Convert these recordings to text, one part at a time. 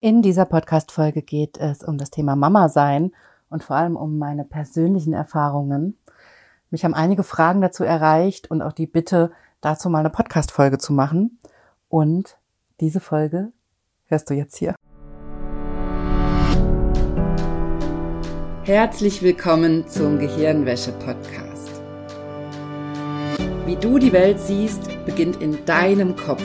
In dieser Podcast-Folge geht es um das Thema Mama sein und vor allem um meine persönlichen Erfahrungen. Mich haben einige Fragen dazu erreicht und auch die Bitte, dazu mal eine Podcast-Folge zu machen. Und diese Folge hörst du jetzt hier. Herzlich willkommen zum Gehirnwäsche-Podcast. Wie du die Welt siehst, beginnt in deinem Kopf.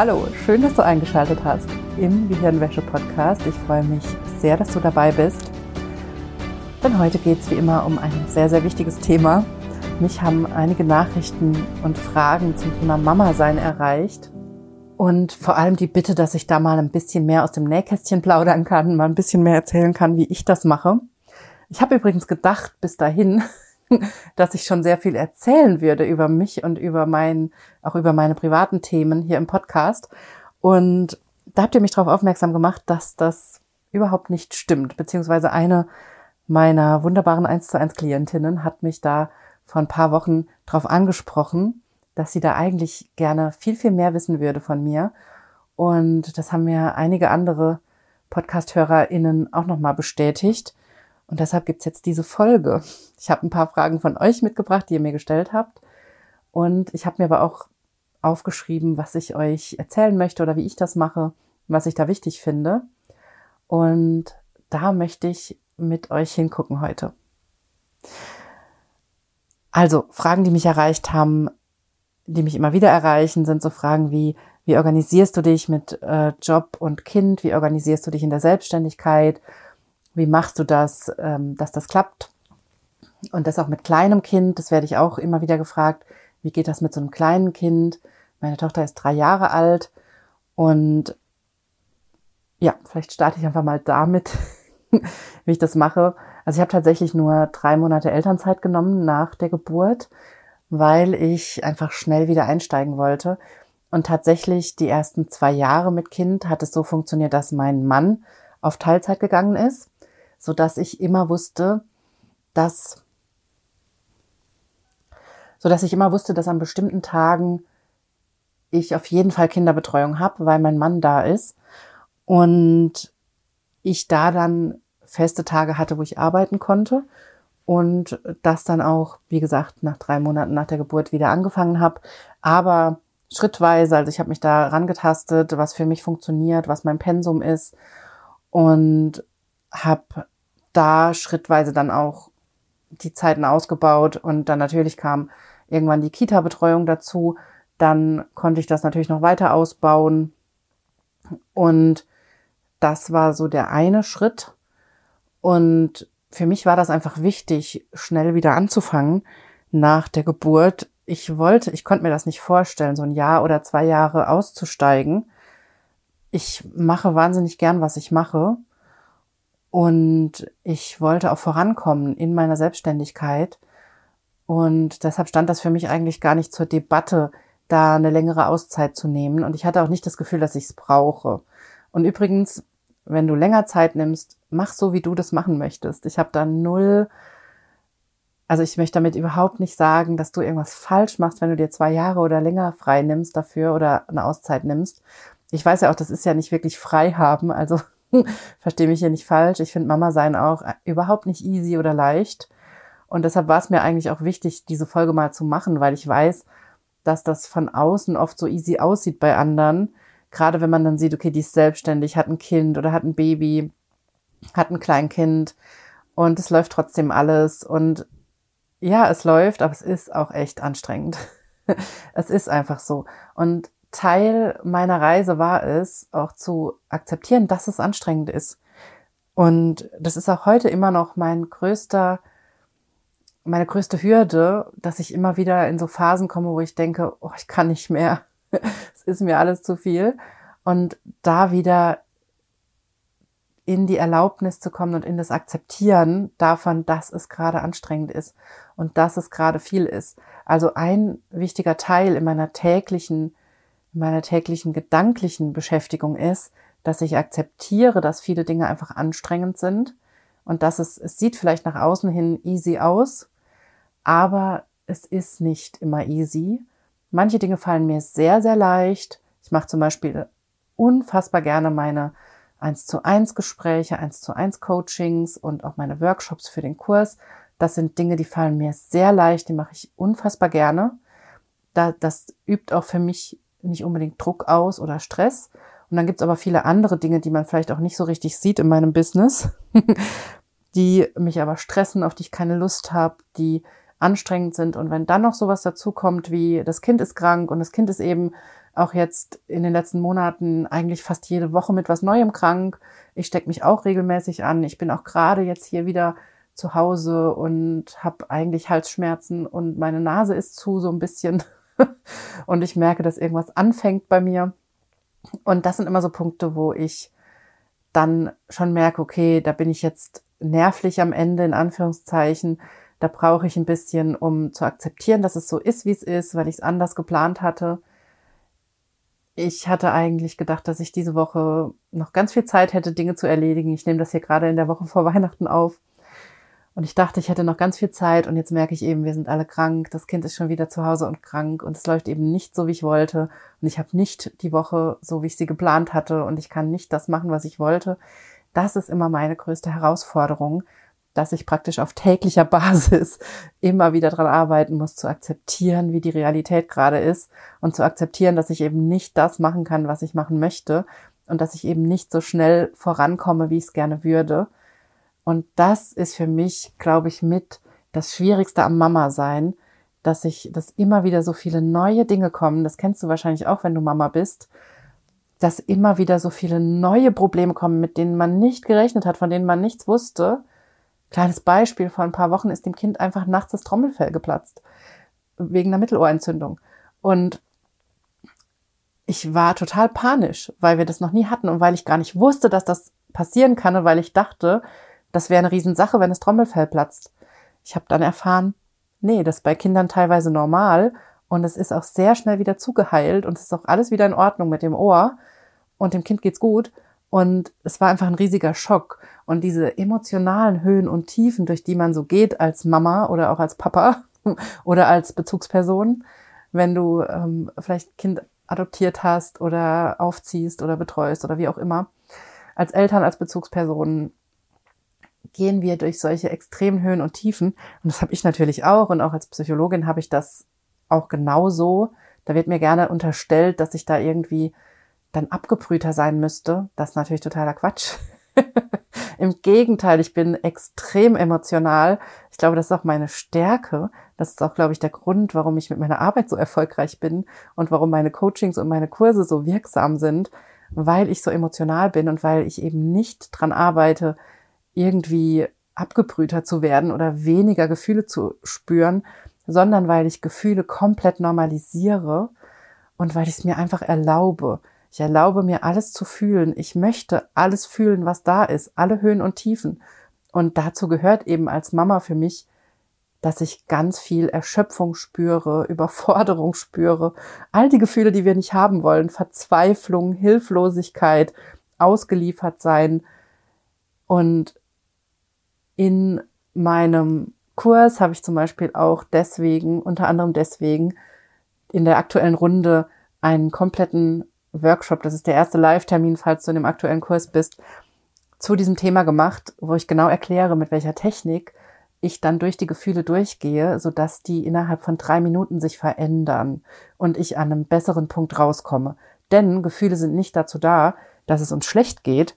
Hallo, schön, dass du eingeschaltet hast im Gehirnwäsche-Podcast. Ich freue mich sehr, dass du dabei bist. Denn heute geht es wie immer um ein sehr, sehr wichtiges Thema. Mich haben einige Nachrichten und Fragen zum Thema Mama sein erreicht. Und vor allem die Bitte, dass ich da mal ein bisschen mehr aus dem Nähkästchen plaudern kann, mal ein bisschen mehr erzählen kann, wie ich das mache. Ich habe übrigens gedacht, bis dahin, dass ich schon sehr viel erzählen würde über mich und über mein, auch über meine privaten Themen hier im Podcast. Und da habt ihr mich darauf aufmerksam gemacht, dass das überhaupt nicht stimmt. Beziehungsweise eine meiner wunderbaren 1 zu 1 Klientinnen hat mich da vor ein paar Wochen darauf angesprochen, dass sie da eigentlich gerne viel, viel mehr wissen würde von mir. Und das haben mir einige andere Podcast-HörerInnen auch nochmal bestätigt. Und deshalb gibt's jetzt diese Folge. Ich habe ein paar Fragen von euch mitgebracht, die ihr mir gestellt habt. Und ich habe mir aber auch aufgeschrieben, was ich euch erzählen möchte oder wie ich das mache, was ich da wichtig finde. Und da möchte ich mit euch hingucken heute. Also Fragen, die mich erreicht haben, die mich immer wieder erreichen, sind so Fragen wie, wie organisierst du dich mit äh, Job und Kind? Wie organisierst du dich in der Selbstständigkeit? Wie machst du das, ähm, dass das klappt? Und das auch mit kleinem Kind, das werde ich auch immer wieder gefragt. Wie geht das mit so einem kleinen Kind? Meine Tochter ist drei Jahre alt und ja, vielleicht starte ich einfach mal damit, wie ich das mache. Also ich habe tatsächlich nur drei Monate Elternzeit genommen nach der Geburt, weil ich einfach schnell wieder einsteigen wollte. Und tatsächlich die ersten zwei Jahre mit Kind hat es so funktioniert, dass mein Mann auf Teilzeit gegangen ist so dass ich immer wusste, dass, so dass ich immer wusste, dass an bestimmten Tagen ich auf jeden Fall Kinderbetreuung habe, weil mein Mann da ist. Und ich da dann feste Tage hatte, wo ich arbeiten konnte. Und das dann auch, wie gesagt, nach drei Monaten nach der Geburt wieder angefangen habe, aber schrittweise, also ich habe mich da rangetastet, was für mich funktioniert, was mein Pensum ist. Und habe da schrittweise dann auch die Zeiten ausgebaut und dann natürlich kam irgendwann die Kita-Betreuung dazu. Dann konnte ich das natürlich noch weiter ausbauen und das war so der eine Schritt. Und für mich war das einfach wichtig, schnell wieder anzufangen nach der Geburt. Ich wollte, ich konnte mir das nicht vorstellen, so ein Jahr oder zwei Jahre auszusteigen. Ich mache wahnsinnig gern, was ich mache. Und ich wollte auch vorankommen in meiner Selbstständigkeit. Und deshalb stand das für mich eigentlich gar nicht zur Debatte, da eine längere Auszeit zu nehmen. Und ich hatte auch nicht das Gefühl, dass ich es brauche. Und übrigens, wenn du länger Zeit nimmst, mach so, wie du das machen möchtest. Ich habe da null, also ich möchte damit überhaupt nicht sagen, dass du irgendwas falsch machst, wenn du dir zwei Jahre oder länger frei nimmst dafür oder eine Auszeit nimmst. Ich weiß ja auch, das ist ja nicht wirklich frei haben. Also Verstehe mich hier nicht falsch. Ich finde Mama sein auch überhaupt nicht easy oder leicht. Und deshalb war es mir eigentlich auch wichtig, diese Folge mal zu machen, weil ich weiß, dass das von außen oft so easy aussieht bei anderen. Gerade wenn man dann sieht, okay, die ist selbstständig, hat ein Kind oder hat ein Baby, hat ein Kleinkind und es läuft trotzdem alles. Und ja, es läuft, aber es ist auch echt anstrengend. es ist einfach so. Und Teil meiner Reise war es, auch zu akzeptieren, dass es anstrengend ist. Und das ist auch heute immer noch mein größter, meine größte Hürde, dass ich immer wieder in so Phasen komme, wo ich denke, oh, ich kann nicht mehr. es ist mir alles zu viel. Und da wieder in die Erlaubnis zu kommen und in das Akzeptieren davon, dass es gerade anstrengend ist und dass es gerade viel ist. Also ein wichtiger Teil in meiner täglichen, in meiner täglichen gedanklichen Beschäftigung ist, dass ich akzeptiere, dass viele Dinge einfach anstrengend sind und dass es, es sieht vielleicht nach außen hin easy aus, aber es ist nicht immer easy. Manche Dinge fallen mir sehr, sehr leicht. Ich mache zum Beispiel unfassbar gerne meine 1 zu 1 Gespräche, 1 zu 1 Coachings und auch meine Workshops für den Kurs. Das sind Dinge, die fallen mir sehr leicht, die mache ich unfassbar gerne. Da, das übt auch für mich nicht unbedingt Druck aus oder Stress. Und dann gibt's aber viele andere Dinge, die man vielleicht auch nicht so richtig sieht in meinem Business, die mich aber stressen, auf die ich keine Lust habe, die anstrengend sind. Und wenn dann noch sowas dazu kommt, wie das Kind ist krank und das Kind ist eben auch jetzt in den letzten Monaten eigentlich fast jede Woche mit was Neuem krank. Ich stecke mich auch regelmäßig an. Ich bin auch gerade jetzt hier wieder zu Hause und habe eigentlich Halsschmerzen und meine Nase ist zu so ein bisschen. und ich merke, dass irgendwas anfängt bei mir. Und das sind immer so Punkte, wo ich dann schon merke, okay, da bin ich jetzt nervlich am Ende, in Anführungszeichen. Da brauche ich ein bisschen, um zu akzeptieren, dass es so ist, wie es ist, weil ich es anders geplant hatte. Ich hatte eigentlich gedacht, dass ich diese Woche noch ganz viel Zeit hätte, Dinge zu erledigen. Ich nehme das hier gerade in der Woche vor Weihnachten auf. Und ich dachte, ich hätte noch ganz viel Zeit und jetzt merke ich eben, wir sind alle krank. Das Kind ist schon wieder zu Hause und krank und es läuft eben nicht so, wie ich wollte. Und ich habe nicht die Woche so, wie ich sie geplant hatte und ich kann nicht das machen, was ich wollte. Das ist immer meine größte Herausforderung, dass ich praktisch auf täglicher Basis immer wieder dran arbeiten muss, zu akzeptieren, wie die Realität gerade ist und zu akzeptieren, dass ich eben nicht das machen kann, was ich machen möchte und dass ich eben nicht so schnell vorankomme, wie ich es gerne würde. Und das ist für mich, glaube ich, mit das Schwierigste am Mama sein, dass ich, dass immer wieder so viele neue Dinge kommen. Das kennst du wahrscheinlich auch, wenn du Mama bist, dass immer wieder so viele neue Probleme kommen, mit denen man nicht gerechnet hat, von denen man nichts wusste Kleines Beispiel, vor ein paar Wochen ist dem Kind einfach nachts das Trommelfell geplatzt. Wegen einer Mittelohrentzündung. Und ich war total panisch, weil wir das noch nie hatten und weil ich gar nicht wusste, dass das passieren kann und weil ich dachte, das wäre eine Riesensache, wenn das Trommelfell platzt. Ich habe dann erfahren, nee, das ist bei Kindern teilweise normal und es ist auch sehr schnell wieder zugeheilt und es ist auch alles wieder in Ordnung mit dem Ohr und dem Kind geht's gut. Und es war einfach ein riesiger Schock. Und diese emotionalen Höhen und Tiefen, durch die man so geht als Mama oder auch als Papa oder als Bezugsperson, wenn du ähm, vielleicht Kind adoptiert hast oder aufziehst oder betreust oder wie auch immer, als Eltern, als Bezugspersonen gehen wir durch solche extremen Höhen und Tiefen. Und das habe ich natürlich auch. Und auch als Psychologin habe ich das auch genauso. Da wird mir gerne unterstellt, dass ich da irgendwie dann abgebrühter sein müsste. Das ist natürlich totaler Quatsch. Im Gegenteil, ich bin extrem emotional. Ich glaube, das ist auch meine Stärke. Das ist auch, glaube ich, der Grund, warum ich mit meiner Arbeit so erfolgreich bin und warum meine Coachings und meine Kurse so wirksam sind, weil ich so emotional bin und weil ich eben nicht dran arbeite, irgendwie abgebrühter zu werden oder weniger Gefühle zu spüren, sondern weil ich Gefühle komplett normalisiere und weil ich es mir einfach erlaube. Ich erlaube mir alles zu fühlen. Ich möchte alles fühlen, was da ist, alle Höhen und Tiefen. Und dazu gehört eben als Mama für mich, dass ich ganz viel Erschöpfung spüre, Überforderung spüre, all die Gefühle, die wir nicht haben wollen, Verzweiflung, Hilflosigkeit, ausgeliefert sein. Und in meinem Kurs habe ich zum Beispiel auch deswegen, unter anderem deswegen, in der aktuellen Runde einen kompletten Workshop, das ist der erste Live-Termin, falls du in dem aktuellen Kurs bist, zu diesem Thema gemacht, wo ich genau erkläre, mit welcher Technik ich dann durch die Gefühle durchgehe, so dass die innerhalb von drei Minuten sich verändern und ich an einem besseren Punkt rauskomme. Denn Gefühle sind nicht dazu da, dass es uns schlecht geht,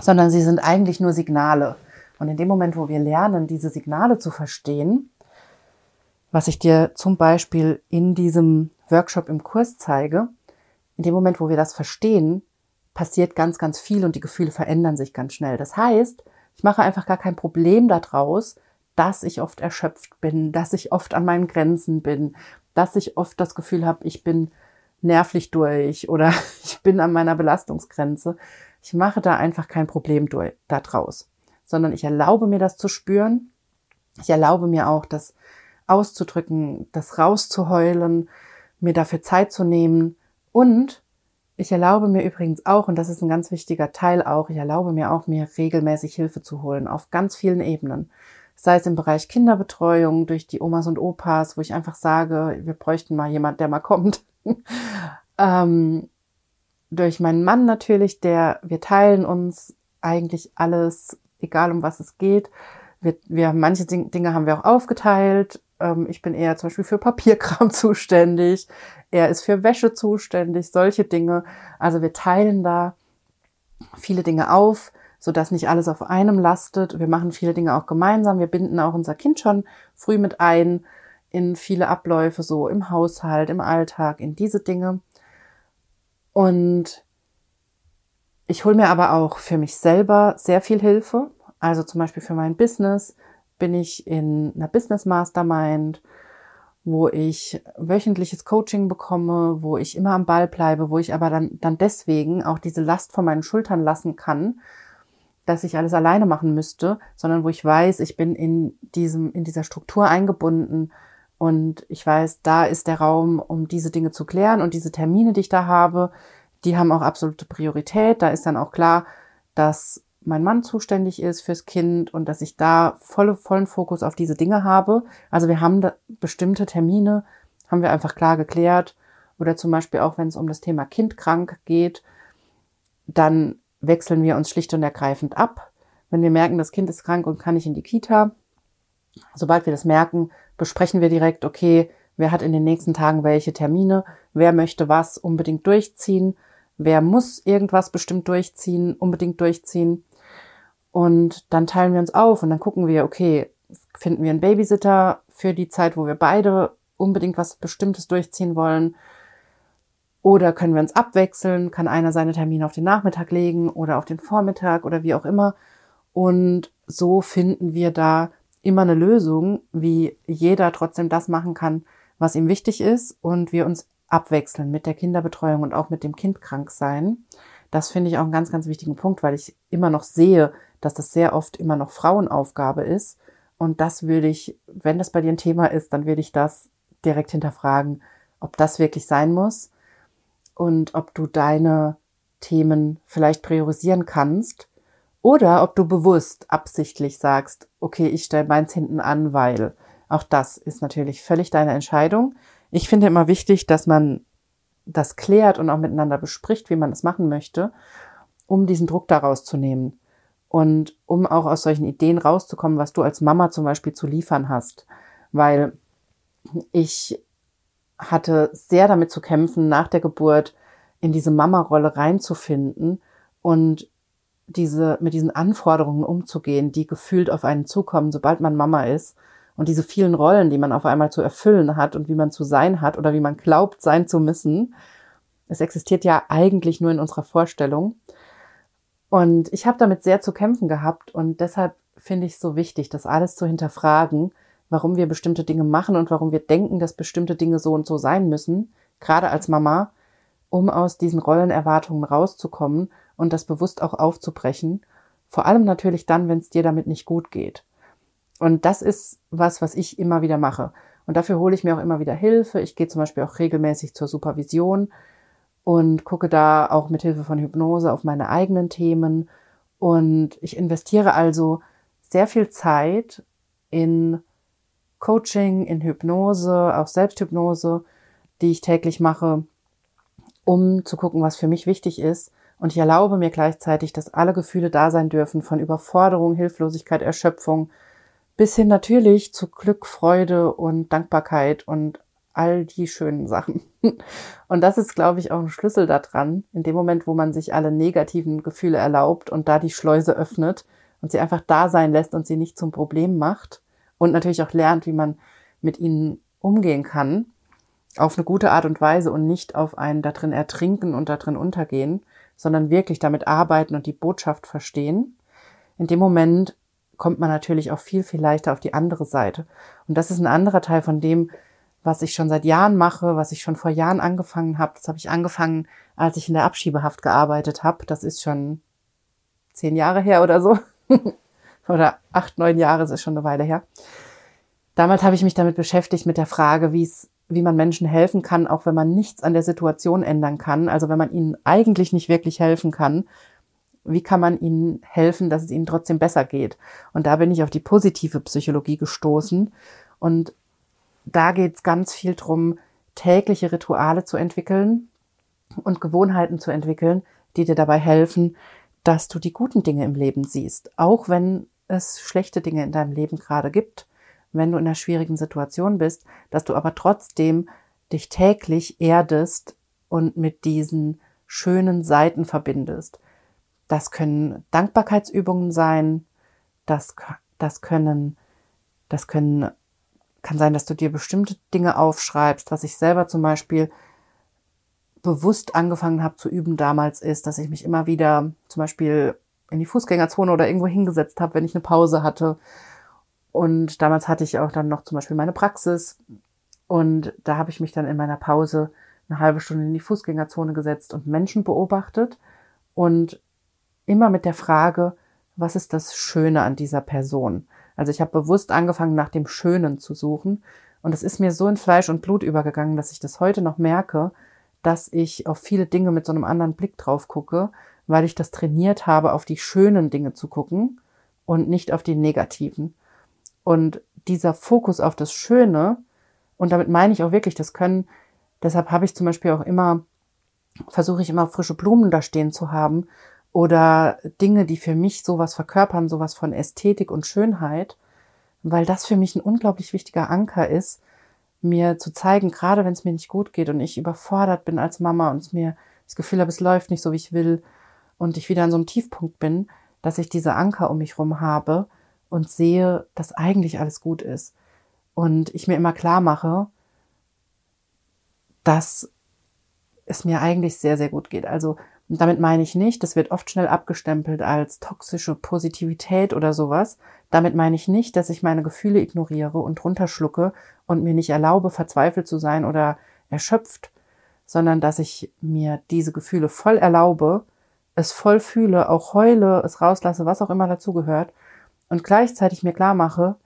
sondern sie sind eigentlich nur Signale. Und in dem Moment, wo wir lernen, diese Signale zu verstehen, was ich dir zum Beispiel in diesem Workshop im Kurs zeige, in dem Moment, wo wir das verstehen, passiert ganz, ganz viel und die Gefühle verändern sich ganz schnell. Das heißt, ich mache einfach gar kein Problem daraus, dass ich oft erschöpft bin, dass ich oft an meinen Grenzen bin, dass ich oft das Gefühl habe, ich bin nervlich durch oder ich bin an meiner Belastungsgrenze. Ich mache da einfach kein Problem daraus, sondern ich erlaube mir das zu spüren. Ich erlaube mir auch, das auszudrücken, das rauszuheulen, mir dafür Zeit zu nehmen und ich erlaube mir übrigens auch, und das ist ein ganz wichtiger Teil auch, ich erlaube mir auch, mir regelmäßig Hilfe zu holen, auf ganz vielen Ebenen. Sei es im Bereich Kinderbetreuung durch die Omas und Opas, wo ich einfach sage, wir bräuchten mal jemand, der mal kommt. ähm, durch meinen Mann natürlich, der, wir teilen uns eigentlich alles, egal um was es geht. Wir, wir manche Dinge haben wir auch aufgeteilt. Ähm, ich bin eher zum Beispiel für Papierkram zuständig. Er ist für Wäsche zuständig, solche Dinge. Also wir teilen da viele Dinge auf, so dass nicht alles auf einem lastet. Wir machen viele Dinge auch gemeinsam. Wir binden auch unser Kind schon früh mit ein in viele Abläufe, so im Haushalt, im Alltag, in diese Dinge. Und ich hole mir aber auch für mich selber sehr viel Hilfe. Also zum Beispiel für mein Business bin ich in einer Business Mastermind, wo ich wöchentliches Coaching bekomme, wo ich immer am Ball bleibe, wo ich aber dann, dann deswegen auch diese Last von meinen Schultern lassen kann, dass ich alles alleine machen müsste, sondern wo ich weiß, ich bin in diesem, in dieser Struktur eingebunden und ich weiß, da ist der Raum, um diese Dinge zu klären und diese Termine, die ich da habe, die haben auch absolute Priorität. Da ist dann auch klar, dass mein Mann zuständig ist fürs Kind und dass ich da volle, vollen Fokus auf diese Dinge habe. Also wir haben bestimmte Termine, haben wir einfach klar geklärt. Oder zum Beispiel auch, wenn es um das Thema Kind krank geht, dann wechseln wir uns schlicht und ergreifend ab. Wenn wir merken, das Kind ist krank und kann nicht in die Kita, sobald wir das merken, besprechen wir direkt, okay, wer hat in den nächsten Tagen welche Termine, wer möchte was unbedingt durchziehen, wer muss irgendwas bestimmt durchziehen, unbedingt durchziehen. Und dann teilen wir uns auf und dann gucken wir, okay, finden wir einen Babysitter für die Zeit, wo wir beide unbedingt was Bestimmtes durchziehen wollen. Oder können wir uns abwechseln, kann einer seine Termine auf den Nachmittag legen oder auf den Vormittag oder wie auch immer. Und so finden wir da immer eine Lösung, wie jeder trotzdem das machen kann, was ihm wichtig ist und wir uns abwechseln mit der Kinderbetreuung und auch mit dem Kind krank sein. Das finde ich auch einen ganz, ganz wichtigen Punkt, weil ich immer noch sehe, dass das sehr oft immer noch Frauenaufgabe ist. Und das würde ich, wenn das bei dir ein Thema ist, dann würde ich das direkt hinterfragen, ob das wirklich sein muss und ob du deine Themen vielleicht priorisieren kannst oder ob du bewusst absichtlich sagst, okay, ich stelle meins hinten an, weil auch das ist natürlich völlig deine Entscheidung. Ich finde immer wichtig, dass man das klärt und auch miteinander bespricht, wie man es machen möchte, um diesen Druck daraus zu nehmen und um auch aus solchen Ideen rauszukommen, was du als Mama zum Beispiel zu liefern hast. Weil ich hatte sehr damit zu kämpfen, nach der Geburt in diese Mama-Rolle reinzufinden und diese, mit diesen Anforderungen umzugehen, die gefühlt auf einen zukommen, sobald man Mama ist. Und diese vielen Rollen, die man auf einmal zu erfüllen hat und wie man zu sein hat oder wie man glaubt, sein zu müssen. Es existiert ja eigentlich nur in unserer Vorstellung. Und ich habe damit sehr zu kämpfen gehabt und deshalb finde ich es so wichtig, das alles zu hinterfragen, warum wir bestimmte Dinge machen und warum wir denken, dass bestimmte Dinge so und so sein müssen, gerade als Mama, um aus diesen Rollenerwartungen rauszukommen und das bewusst auch aufzubrechen. Vor allem natürlich dann, wenn es dir damit nicht gut geht. Und das ist was, was ich immer wieder mache. Und dafür hole ich mir auch immer wieder Hilfe. Ich gehe zum Beispiel auch regelmäßig zur Supervision und gucke da auch mit Hilfe von Hypnose auf meine eigenen Themen. Und ich investiere also sehr viel Zeit in Coaching, in Hypnose, auch Selbsthypnose, die ich täglich mache, um zu gucken, was für mich wichtig ist. Und ich erlaube mir gleichzeitig, dass alle Gefühle da sein dürfen, von Überforderung, Hilflosigkeit, Erschöpfung, bis hin natürlich zu Glück, Freude und Dankbarkeit und all die schönen Sachen. Und das ist, glaube ich, auch ein Schlüssel daran, in dem Moment, wo man sich alle negativen Gefühle erlaubt und da die Schleuse öffnet und sie einfach da sein lässt und sie nicht zum Problem macht und natürlich auch lernt, wie man mit ihnen umgehen kann, auf eine gute Art und Weise und nicht auf einen da drin ertrinken und da drin untergehen, sondern wirklich damit arbeiten und die Botschaft verstehen. In dem Moment kommt man natürlich auch viel, viel leichter auf die andere Seite. Und das ist ein anderer Teil von dem, was ich schon seit Jahren mache, was ich schon vor Jahren angefangen habe. Das habe ich angefangen, als ich in der Abschiebehaft gearbeitet habe. Das ist schon zehn Jahre her oder so. oder acht, neun Jahre, das ist schon eine Weile her. Damals habe ich mich damit beschäftigt mit der Frage, wie es, wie man Menschen helfen kann, auch wenn man nichts an der Situation ändern kann. Also wenn man ihnen eigentlich nicht wirklich helfen kann, wie kann man ihnen helfen, dass es ihnen trotzdem besser geht? Und da bin ich auf die positive Psychologie gestoßen. Und da geht es ganz viel drum, tägliche Rituale zu entwickeln und Gewohnheiten zu entwickeln, die dir dabei helfen, dass du die guten Dinge im Leben siehst, auch wenn es schlechte Dinge in deinem Leben gerade gibt, wenn du in einer schwierigen Situation bist, dass du aber trotzdem dich täglich erdest und mit diesen schönen Seiten verbindest. Das können Dankbarkeitsübungen sein, das, das können, das können, kann sein, dass du dir bestimmte Dinge aufschreibst, was ich selber zum Beispiel bewusst angefangen habe zu üben damals ist, dass ich mich immer wieder zum Beispiel in die Fußgängerzone oder irgendwo hingesetzt habe, wenn ich eine Pause hatte. Und damals hatte ich auch dann noch zum Beispiel meine Praxis. Und da habe ich mich dann in meiner Pause eine halbe Stunde in die Fußgängerzone gesetzt und Menschen beobachtet und immer mit der Frage, was ist das Schöne an dieser Person? Also ich habe bewusst angefangen, nach dem Schönen zu suchen. Und es ist mir so in Fleisch und Blut übergegangen, dass ich das heute noch merke, dass ich auf viele Dinge mit so einem anderen Blick drauf gucke, weil ich das trainiert habe, auf die schönen Dinge zu gucken und nicht auf die negativen. Und dieser Fokus auf das Schöne, und damit meine ich auch wirklich, das können, deshalb habe ich zum Beispiel auch immer, versuche ich immer frische Blumen da stehen zu haben oder Dinge, die für mich sowas verkörpern, sowas von Ästhetik und Schönheit, weil das für mich ein unglaublich wichtiger Anker ist, mir zu zeigen, gerade wenn es mir nicht gut geht und ich überfordert bin als Mama und es mir das Gefühl habe, es läuft nicht so, wie ich will und ich wieder an so einem Tiefpunkt bin, dass ich diese Anker um mich rum habe und sehe, dass eigentlich alles gut ist. Und ich mir immer klar mache, dass es mir eigentlich sehr, sehr gut geht. Also und damit meine ich nicht, das wird oft schnell abgestempelt als toxische Positivität oder sowas. Damit meine ich nicht, dass ich meine Gefühle ignoriere und runterschlucke und mir nicht erlaube, verzweifelt zu sein oder erschöpft, sondern dass ich mir diese Gefühle voll erlaube, es voll fühle, auch heule, es rauslasse, was auch immer dazugehört und gleichzeitig mir klar mache,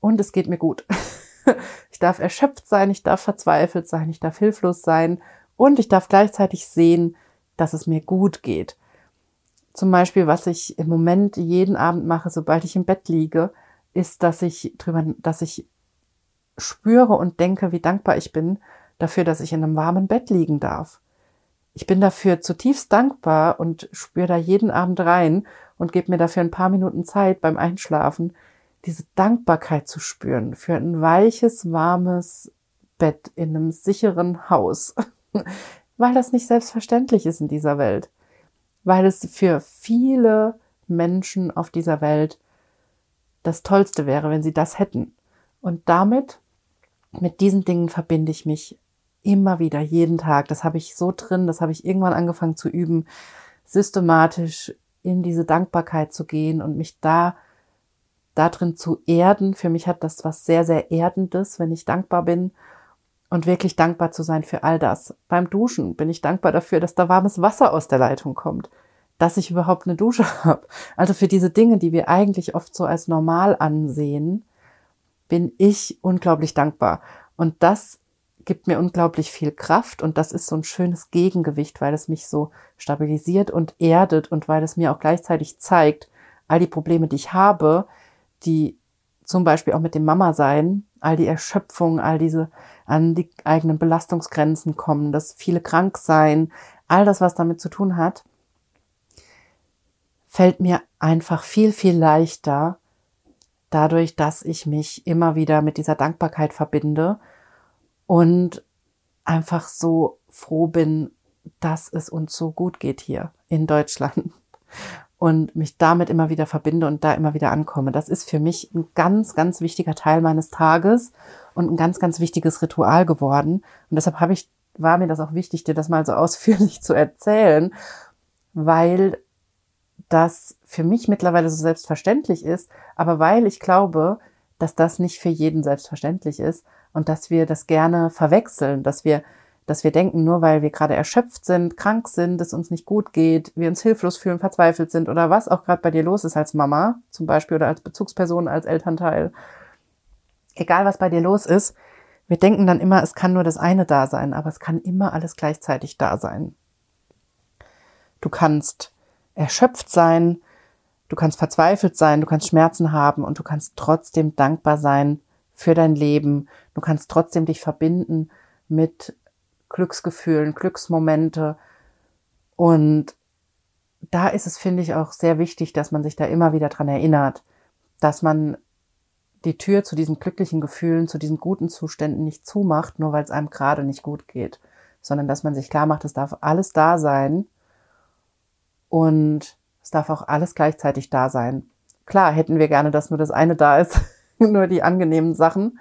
und es geht mir gut. ich darf erschöpft sein, ich darf verzweifelt sein, ich darf hilflos sein und ich darf gleichzeitig sehen, dass es mir gut geht. Zum Beispiel, was ich im Moment jeden Abend mache, sobald ich im Bett liege, ist, dass ich drüber, dass ich spüre und denke, wie dankbar ich bin dafür, dass ich in einem warmen Bett liegen darf. Ich bin dafür zutiefst dankbar und spüre da jeden Abend rein und gebe mir dafür ein paar Minuten Zeit beim Einschlafen, diese Dankbarkeit zu spüren für ein weiches, warmes Bett in einem sicheren Haus. weil das nicht selbstverständlich ist in dieser Welt, weil es für viele Menschen auf dieser Welt das Tollste wäre, wenn sie das hätten. Und damit, mit diesen Dingen verbinde ich mich immer wieder, jeden Tag. Das habe ich so drin, das habe ich irgendwann angefangen zu üben, systematisch in diese Dankbarkeit zu gehen und mich da da drin zu erden. Für mich hat das was sehr, sehr Erdendes, wenn ich dankbar bin und wirklich dankbar zu sein für all das. Beim Duschen bin ich dankbar dafür, dass da warmes Wasser aus der Leitung kommt, dass ich überhaupt eine Dusche habe. Also für diese Dinge, die wir eigentlich oft so als normal ansehen, bin ich unglaublich dankbar. Und das gibt mir unglaublich viel Kraft und das ist so ein schönes Gegengewicht, weil es mich so stabilisiert und erdet und weil es mir auch gleichzeitig zeigt, all die Probleme, die ich habe, die zum Beispiel auch mit dem Mama sein, all die Erschöpfung, all diese an die eigenen Belastungsgrenzen kommen, dass viele krank sein, all das, was damit zu tun hat, fällt mir einfach viel, viel leichter dadurch, dass ich mich immer wieder mit dieser Dankbarkeit verbinde und einfach so froh bin, dass es uns so gut geht hier in Deutschland und mich damit immer wieder verbinde und da immer wieder ankomme. Das ist für mich ein ganz, ganz wichtiger Teil meines Tages und ein ganz, ganz wichtiges Ritual geworden. Und deshalb habe ich, war mir das auch wichtig, dir das mal so ausführlich zu erzählen, weil das für mich mittlerweile so selbstverständlich ist, aber weil ich glaube, dass das nicht für jeden selbstverständlich ist und dass wir das gerne verwechseln, dass wir dass wir denken, nur weil wir gerade erschöpft sind, krank sind, es uns nicht gut geht, wir uns hilflos fühlen, verzweifelt sind oder was auch gerade bei dir los ist als Mama zum Beispiel oder als Bezugsperson, als Elternteil, egal was bei dir los ist, wir denken dann immer, es kann nur das eine da sein, aber es kann immer alles gleichzeitig da sein. Du kannst erschöpft sein, du kannst verzweifelt sein, du kannst Schmerzen haben und du kannst trotzdem dankbar sein für dein Leben. Du kannst trotzdem dich verbinden mit Glücksgefühlen, Glücksmomente. Und da ist es, finde ich, auch sehr wichtig, dass man sich da immer wieder dran erinnert, dass man die Tür zu diesen glücklichen Gefühlen, zu diesen guten Zuständen nicht zumacht, nur weil es einem gerade nicht gut geht, sondern dass man sich klar macht, es darf alles da sein und es darf auch alles gleichzeitig da sein. Klar, hätten wir gerne, dass nur das eine da ist, nur die angenehmen Sachen,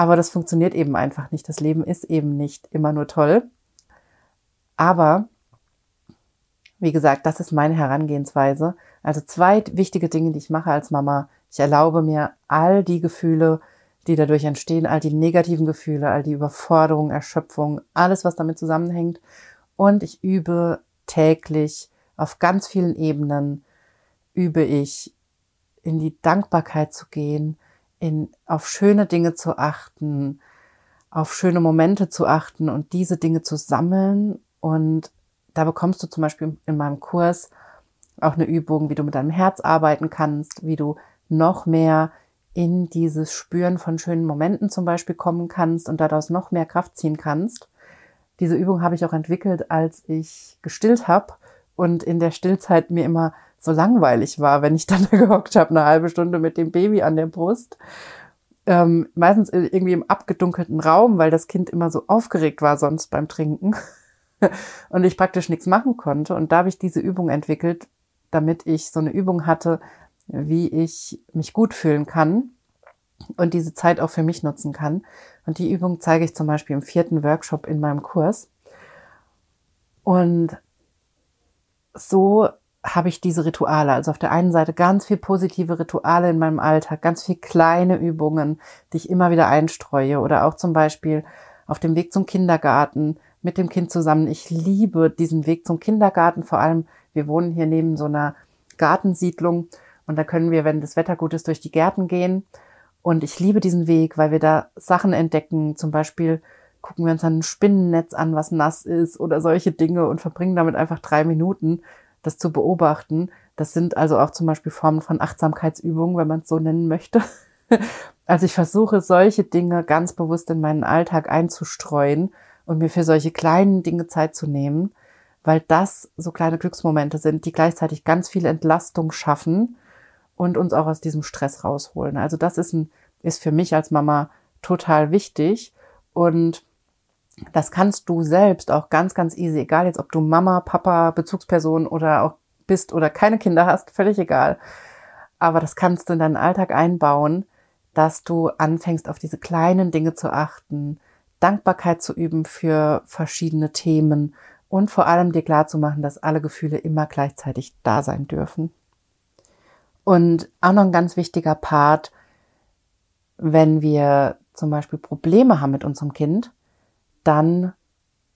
aber das funktioniert eben einfach nicht. Das Leben ist eben nicht immer nur toll. Aber, wie gesagt, das ist meine Herangehensweise. Also zwei wichtige Dinge, die ich mache als Mama. Ich erlaube mir all die Gefühle, die dadurch entstehen, all die negativen Gefühle, all die Überforderung, Erschöpfung, alles, was damit zusammenhängt. Und ich übe täglich auf ganz vielen Ebenen, übe ich in die Dankbarkeit zu gehen, in, auf schöne Dinge zu achten, auf schöne Momente zu achten und diese Dinge zu sammeln. Und da bekommst du zum Beispiel in meinem Kurs auch eine Übung, wie du mit deinem Herz arbeiten kannst, wie du noch mehr in dieses Spüren von schönen Momenten zum Beispiel kommen kannst und daraus noch mehr Kraft ziehen kannst. Diese Übung habe ich auch entwickelt, als ich gestillt habe und in der Stillzeit mir immer so langweilig war, wenn ich dann da gehockt habe, eine halbe Stunde mit dem Baby an der Brust. Ähm, meistens irgendwie im abgedunkelten Raum, weil das Kind immer so aufgeregt war sonst beim Trinken und ich praktisch nichts machen konnte. Und da habe ich diese Übung entwickelt, damit ich so eine Übung hatte, wie ich mich gut fühlen kann und diese Zeit auch für mich nutzen kann. Und die Übung zeige ich zum Beispiel im vierten Workshop in meinem Kurs. Und so habe ich diese Rituale. Also auf der einen Seite ganz viel positive Rituale in meinem Alltag, ganz viel kleine Übungen, die ich immer wieder einstreue oder auch zum Beispiel auf dem Weg zum Kindergarten mit dem Kind zusammen. Ich liebe diesen Weg zum Kindergarten. Vor allem, wir wohnen hier neben so einer Gartensiedlung und da können wir, wenn das Wetter gut ist, durch die Gärten gehen. Und ich liebe diesen Weg, weil wir da Sachen entdecken. Zum Beispiel gucken wir uns ein Spinnennetz an, was nass ist oder solche Dinge und verbringen damit einfach drei Minuten das zu beobachten. Das sind also auch zum Beispiel Formen von Achtsamkeitsübungen, wenn man es so nennen möchte. Also ich versuche solche Dinge ganz bewusst in meinen Alltag einzustreuen und mir für solche kleinen Dinge Zeit zu nehmen, weil das so kleine Glücksmomente sind, die gleichzeitig ganz viel Entlastung schaffen und uns auch aus diesem Stress rausholen. Also das ist ein, ist für mich als Mama total wichtig und das kannst du selbst auch ganz, ganz easy, egal jetzt, ob du Mama, Papa, Bezugsperson oder auch bist oder keine Kinder hast, völlig egal. Aber das kannst du in deinen Alltag einbauen, dass du anfängst, auf diese kleinen Dinge zu achten, Dankbarkeit zu üben für verschiedene Themen und vor allem dir klar zu machen, dass alle Gefühle immer gleichzeitig da sein dürfen. Und auch noch ein ganz wichtiger Part, wenn wir zum Beispiel Probleme haben mit unserem Kind, dann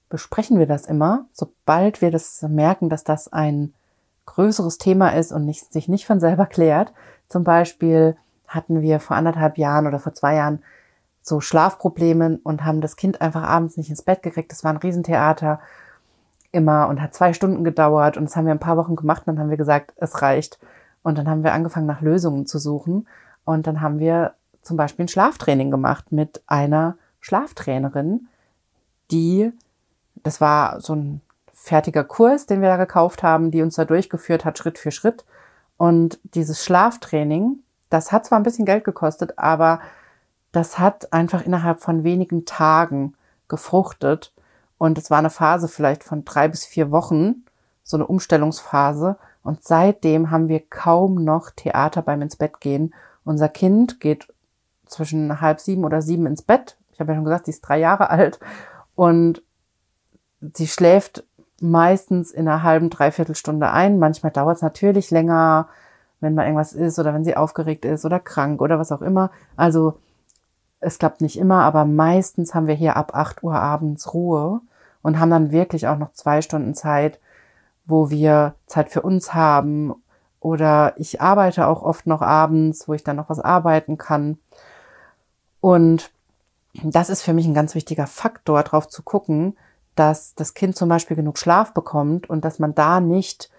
besprechen wir das immer, sobald wir das merken, dass das ein größeres Thema ist und nicht, sich nicht von selber klärt. Zum Beispiel hatten wir vor anderthalb Jahren oder vor zwei Jahren so Schlafprobleme und haben das Kind einfach abends nicht ins Bett gekriegt. Das war ein Riesentheater immer und hat zwei Stunden gedauert und das haben wir ein paar Wochen gemacht und dann haben wir gesagt, es reicht. Und dann haben wir angefangen nach Lösungen zu suchen und dann haben wir zum Beispiel ein Schlaftraining gemacht mit einer Schlaftrainerin, die, das war so ein fertiger Kurs, den wir da gekauft haben, die uns da durchgeführt hat, Schritt für Schritt. Und dieses Schlaftraining, das hat zwar ein bisschen Geld gekostet, aber das hat einfach innerhalb von wenigen Tagen gefruchtet. Und es war eine Phase vielleicht von drei bis vier Wochen, so eine Umstellungsphase. Und seitdem haben wir kaum noch Theater beim ins Bett gehen. Unser Kind geht zwischen halb sieben oder sieben ins Bett. Ich habe ja schon gesagt, sie ist drei Jahre alt. Und sie schläft meistens in einer halben, dreiviertel Stunde ein. Manchmal dauert es natürlich länger, wenn mal irgendwas ist oder wenn sie aufgeregt ist oder krank oder was auch immer. Also es klappt nicht immer, aber meistens haben wir hier ab 8 Uhr abends Ruhe und haben dann wirklich auch noch zwei Stunden Zeit, wo wir Zeit für uns haben. Oder ich arbeite auch oft noch abends, wo ich dann noch was arbeiten kann. Und das ist für mich ein ganz wichtiger Faktor, darauf zu gucken, dass das Kind zum Beispiel genug Schlaf bekommt und dass man da nicht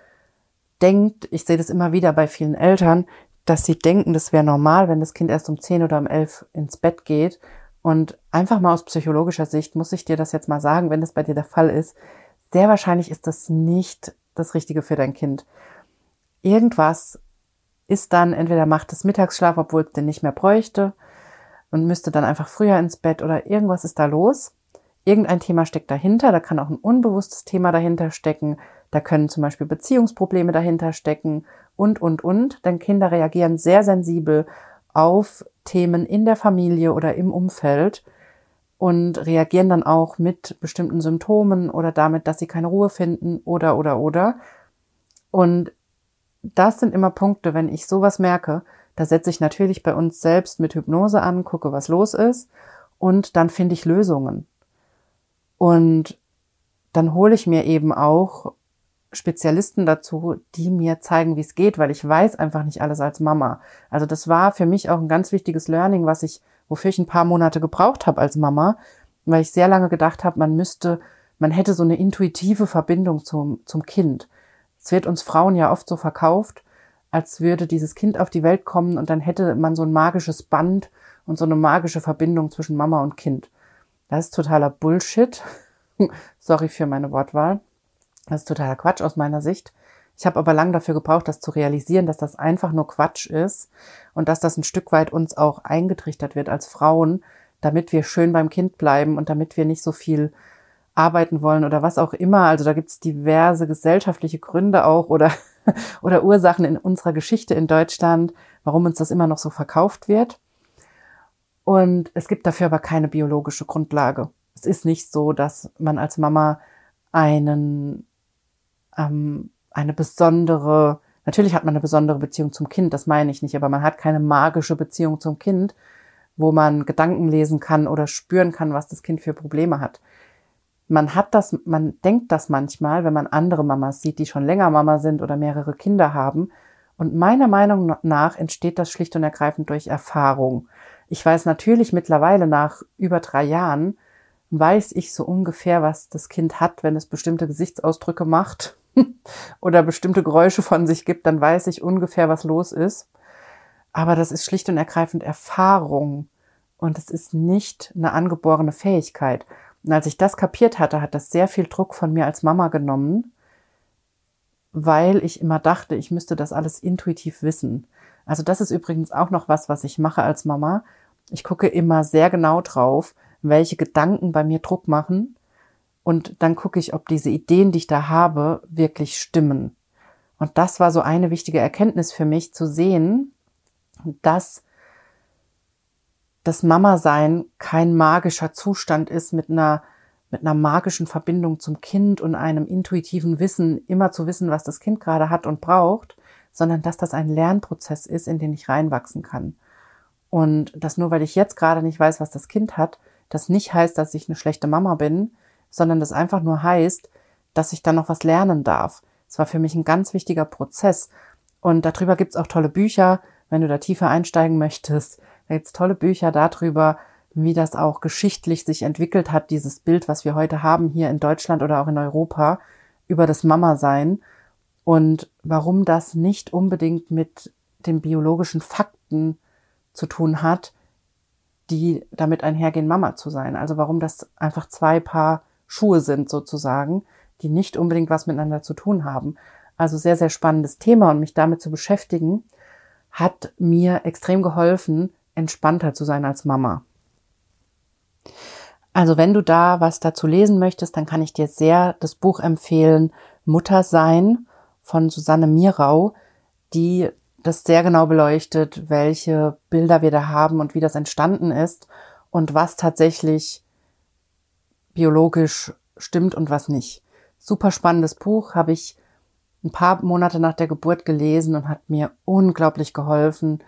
denkt, ich sehe das immer wieder bei vielen Eltern, dass sie denken, das wäre normal, wenn das Kind erst um 10 oder um 11 ins Bett geht. Und einfach mal aus psychologischer Sicht muss ich dir das jetzt mal sagen, wenn das bei dir der Fall ist, sehr wahrscheinlich ist das nicht das Richtige für dein Kind. Irgendwas ist dann, entweder macht es Mittagsschlaf, obwohl es den nicht mehr bräuchte und müsste dann einfach früher ins Bett oder irgendwas ist da los. Irgendein Thema steckt dahinter, da kann auch ein unbewusstes Thema dahinter stecken, da können zum Beispiel Beziehungsprobleme dahinter stecken und, und, und. Denn Kinder reagieren sehr sensibel auf Themen in der Familie oder im Umfeld und reagieren dann auch mit bestimmten Symptomen oder damit, dass sie keine Ruhe finden oder, oder, oder. Und das sind immer Punkte, wenn ich sowas merke, da setze ich natürlich bei uns selbst mit Hypnose an, gucke, was los ist und dann finde ich Lösungen. Und dann hole ich mir eben auch Spezialisten dazu, die mir zeigen, wie es geht, weil ich weiß einfach nicht alles als Mama. Also das war für mich auch ein ganz wichtiges Learning, was ich, wofür ich ein paar Monate gebraucht habe als Mama, weil ich sehr lange gedacht habe, man müsste, man hätte so eine intuitive Verbindung zum, zum Kind. Es wird uns Frauen ja oft so verkauft, als würde dieses Kind auf die Welt kommen und dann hätte man so ein magisches Band und so eine magische Verbindung zwischen Mama und Kind. Das ist totaler Bullshit. Sorry für meine Wortwahl. Das ist totaler Quatsch aus meiner Sicht. Ich habe aber lang dafür gebraucht, das zu realisieren, dass das einfach nur Quatsch ist und dass das ein Stück weit uns auch eingetrichtert wird als Frauen, damit wir schön beim Kind bleiben und damit wir nicht so viel arbeiten wollen oder was auch immer. Also da gibt es diverse gesellschaftliche Gründe auch oder, oder Ursachen in unserer Geschichte in Deutschland, warum uns das immer noch so verkauft wird. Und es gibt dafür aber keine biologische Grundlage. Es ist nicht so, dass man als Mama einen ähm, eine besondere, natürlich hat man eine besondere Beziehung zum Kind, das meine ich nicht, aber man hat keine magische Beziehung zum Kind, wo man Gedanken lesen kann oder spüren kann, was das Kind für Probleme hat. Man hat das, man denkt das manchmal, wenn man andere Mamas sieht, die schon länger Mama sind oder mehrere Kinder haben. Und meiner Meinung nach entsteht das schlicht und ergreifend durch Erfahrung. Ich weiß natürlich mittlerweile nach über drei Jahren, weiß ich so ungefähr, was das Kind hat, wenn es bestimmte Gesichtsausdrücke macht oder bestimmte Geräusche von sich gibt, dann weiß ich ungefähr, was los ist. Aber das ist schlicht und ergreifend Erfahrung und es ist nicht eine angeborene Fähigkeit. Und als ich das kapiert hatte, hat das sehr viel Druck von mir als Mama genommen, weil ich immer dachte, ich müsste das alles intuitiv wissen. Also das ist übrigens auch noch was, was ich mache als Mama. Ich gucke immer sehr genau drauf, welche Gedanken bei mir Druck machen und dann gucke ich, ob diese Ideen, die ich da habe, wirklich stimmen. Und das war so eine wichtige Erkenntnis für mich, zu sehen, dass das Mama-Sein kein magischer Zustand ist mit einer, mit einer magischen Verbindung zum Kind und einem intuitiven Wissen, immer zu wissen, was das Kind gerade hat und braucht, sondern dass das ein Lernprozess ist, in den ich reinwachsen kann. Und dass nur weil ich jetzt gerade nicht weiß, was das Kind hat, das nicht heißt, dass ich eine schlechte Mama bin, sondern das einfach nur heißt, dass ich dann noch was lernen darf. Es war für mich ein ganz wichtiger Prozess. Und darüber gibt's auch tolle Bücher, wenn du da tiefer einsteigen möchtest. Da gibt's tolle Bücher darüber, wie das auch geschichtlich sich entwickelt hat, dieses Bild, was wir heute haben hier in Deutschland oder auch in Europa, über das Mama-Sein und warum das nicht unbedingt mit den biologischen Fakten zu tun hat, die damit einhergehen, Mama zu sein. Also warum das einfach zwei Paar Schuhe sind sozusagen, die nicht unbedingt was miteinander zu tun haben. Also sehr, sehr spannendes Thema und mich damit zu beschäftigen, hat mir extrem geholfen, entspannter zu sein als Mama. Also wenn du da was dazu lesen möchtest, dann kann ich dir sehr das Buch empfehlen, Mutter sein von Susanne Mirau, die das sehr genau beleuchtet, welche Bilder wir da haben und wie das entstanden ist und was tatsächlich biologisch stimmt und was nicht. Super spannendes Buch, habe ich ein paar Monate nach der Geburt gelesen und hat mir unglaublich geholfen,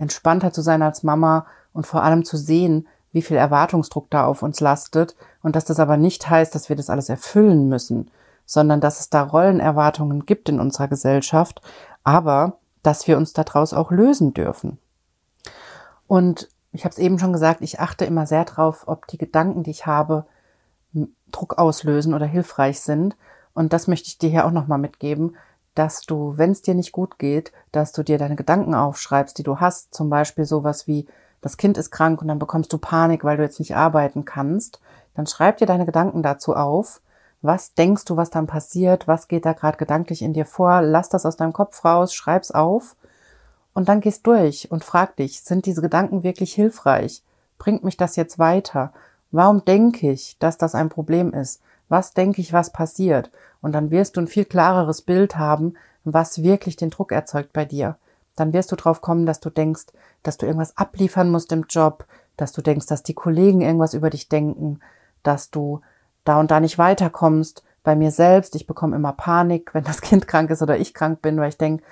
entspannter zu sein als Mama und vor allem zu sehen, wie viel Erwartungsdruck da auf uns lastet und dass das aber nicht heißt, dass wir das alles erfüllen müssen, sondern dass es da Rollenerwartungen gibt in unserer Gesellschaft, aber dass wir uns daraus auch lösen dürfen. Und ich habe es eben schon gesagt, ich achte immer sehr drauf, ob die Gedanken, die ich habe, Druck auslösen oder hilfreich sind. Und das möchte ich dir hier auch nochmal mitgeben, dass du, wenn es dir nicht gut geht, dass du dir deine Gedanken aufschreibst, die du hast. Zum Beispiel sowas wie, das Kind ist krank und dann bekommst du Panik, weil du jetzt nicht arbeiten kannst. Dann schreib dir deine Gedanken dazu auf. Was denkst du, was dann passiert? Was geht da gerade gedanklich in dir vor? Lass das aus deinem Kopf raus, schreib's auf und dann gehst durch und frag dich, sind diese Gedanken wirklich hilfreich? Bringt mich das jetzt weiter? Warum denke ich, dass das ein Problem ist? Was denke ich, was passiert? Und dann wirst du ein viel klareres Bild haben, was wirklich den Druck erzeugt bei dir. Dann wirst du drauf kommen, dass du denkst, dass du irgendwas abliefern musst im Job, dass du denkst, dass die Kollegen irgendwas über dich denken, dass du da und da nicht weiterkommst. Bei mir selbst, ich bekomme immer Panik, wenn das Kind krank ist oder ich krank bin, weil ich denke,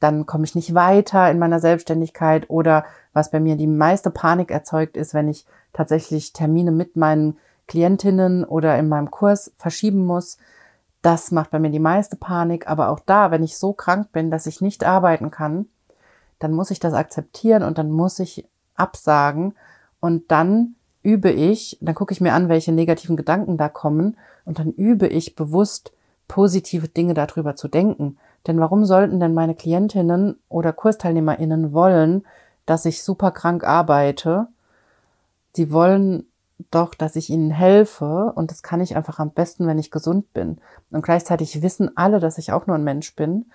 dann komme ich nicht weiter in meiner Selbstständigkeit oder was bei mir die meiste Panik erzeugt ist, wenn ich tatsächlich Termine mit meinen Klientinnen oder in meinem Kurs verschieben muss. Das macht bei mir die meiste Panik. Aber auch da, wenn ich so krank bin, dass ich nicht arbeiten kann, dann muss ich das akzeptieren und dann muss ich absagen und dann übe ich, dann gucke ich mir an, welche negativen Gedanken da kommen und dann übe ich bewusst positive Dinge darüber zu denken. Denn warum sollten denn meine Klientinnen oder Kursteilnehmerinnen wollen, dass ich super krank arbeite? Sie wollen doch, dass ich ihnen helfe und das kann ich einfach am besten, wenn ich gesund bin. Und gleichzeitig wissen alle, dass ich auch nur ein Mensch bin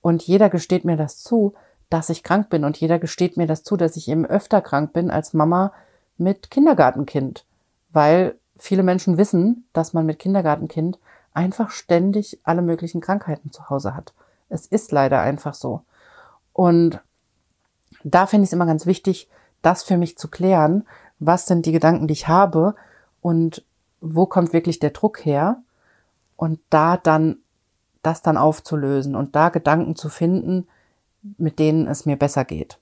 und jeder gesteht mir das zu, dass ich krank bin und jeder gesteht mir das zu, dass ich eben öfter krank bin als Mama mit Kindergartenkind, weil viele Menschen wissen, dass man mit Kindergartenkind einfach ständig alle möglichen Krankheiten zu Hause hat. Es ist leider einfach so. Und da finde ich es immer ganz wichtig, das für mich zu klären. Was sind die Gedanken, die ich habe und wo kommt wirklich der Druck her? Und da dann das dann aufzulösen und da Gedanken zu finden, mit denen es mir besser geht.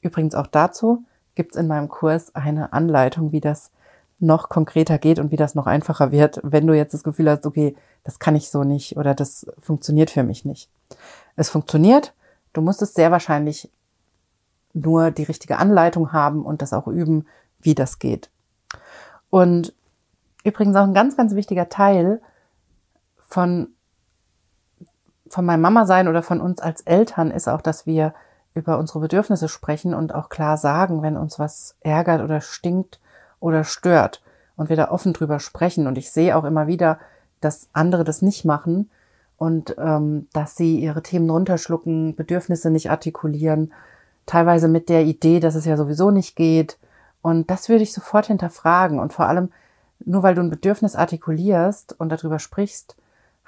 Übrigens auch dazu gibt es in meinem Kurs eine Anleitung, wie das noch konkreter geht und wie das noch einfacher wird, wenn du jetzt das Gefühl hast, okay, das kann ich so nicht oder das funktioniert für mich nicht. Es funktioniert, du musst es sehr wahrscheinlich nur die richtige Anleitung haben und das auch üben, wie das geht. Und übrigens auch ein ganz, ganz wichtiger Teil von, von meinem Mama sein oder von uns als Eltern ist auch, dass wir über unsere Bedürfnisse sprechen und auch klar sagen, wenn uns was ärgert oder stinkt oder stört und wir da offen drüber sprechen. Und ich sehe auch immer wieder, dass andere das nicht machen und ähm, dass sie ihre Themen runterschlucken, Bedürfnisse nicht artikulieren, teilweise mit der Idee, dass es ja sowieso nicht geht. Und das würde ich sofort hinterfragen. Und vor allem, nur weil du ein Bedürfnis artikulierst und darüber sprichst,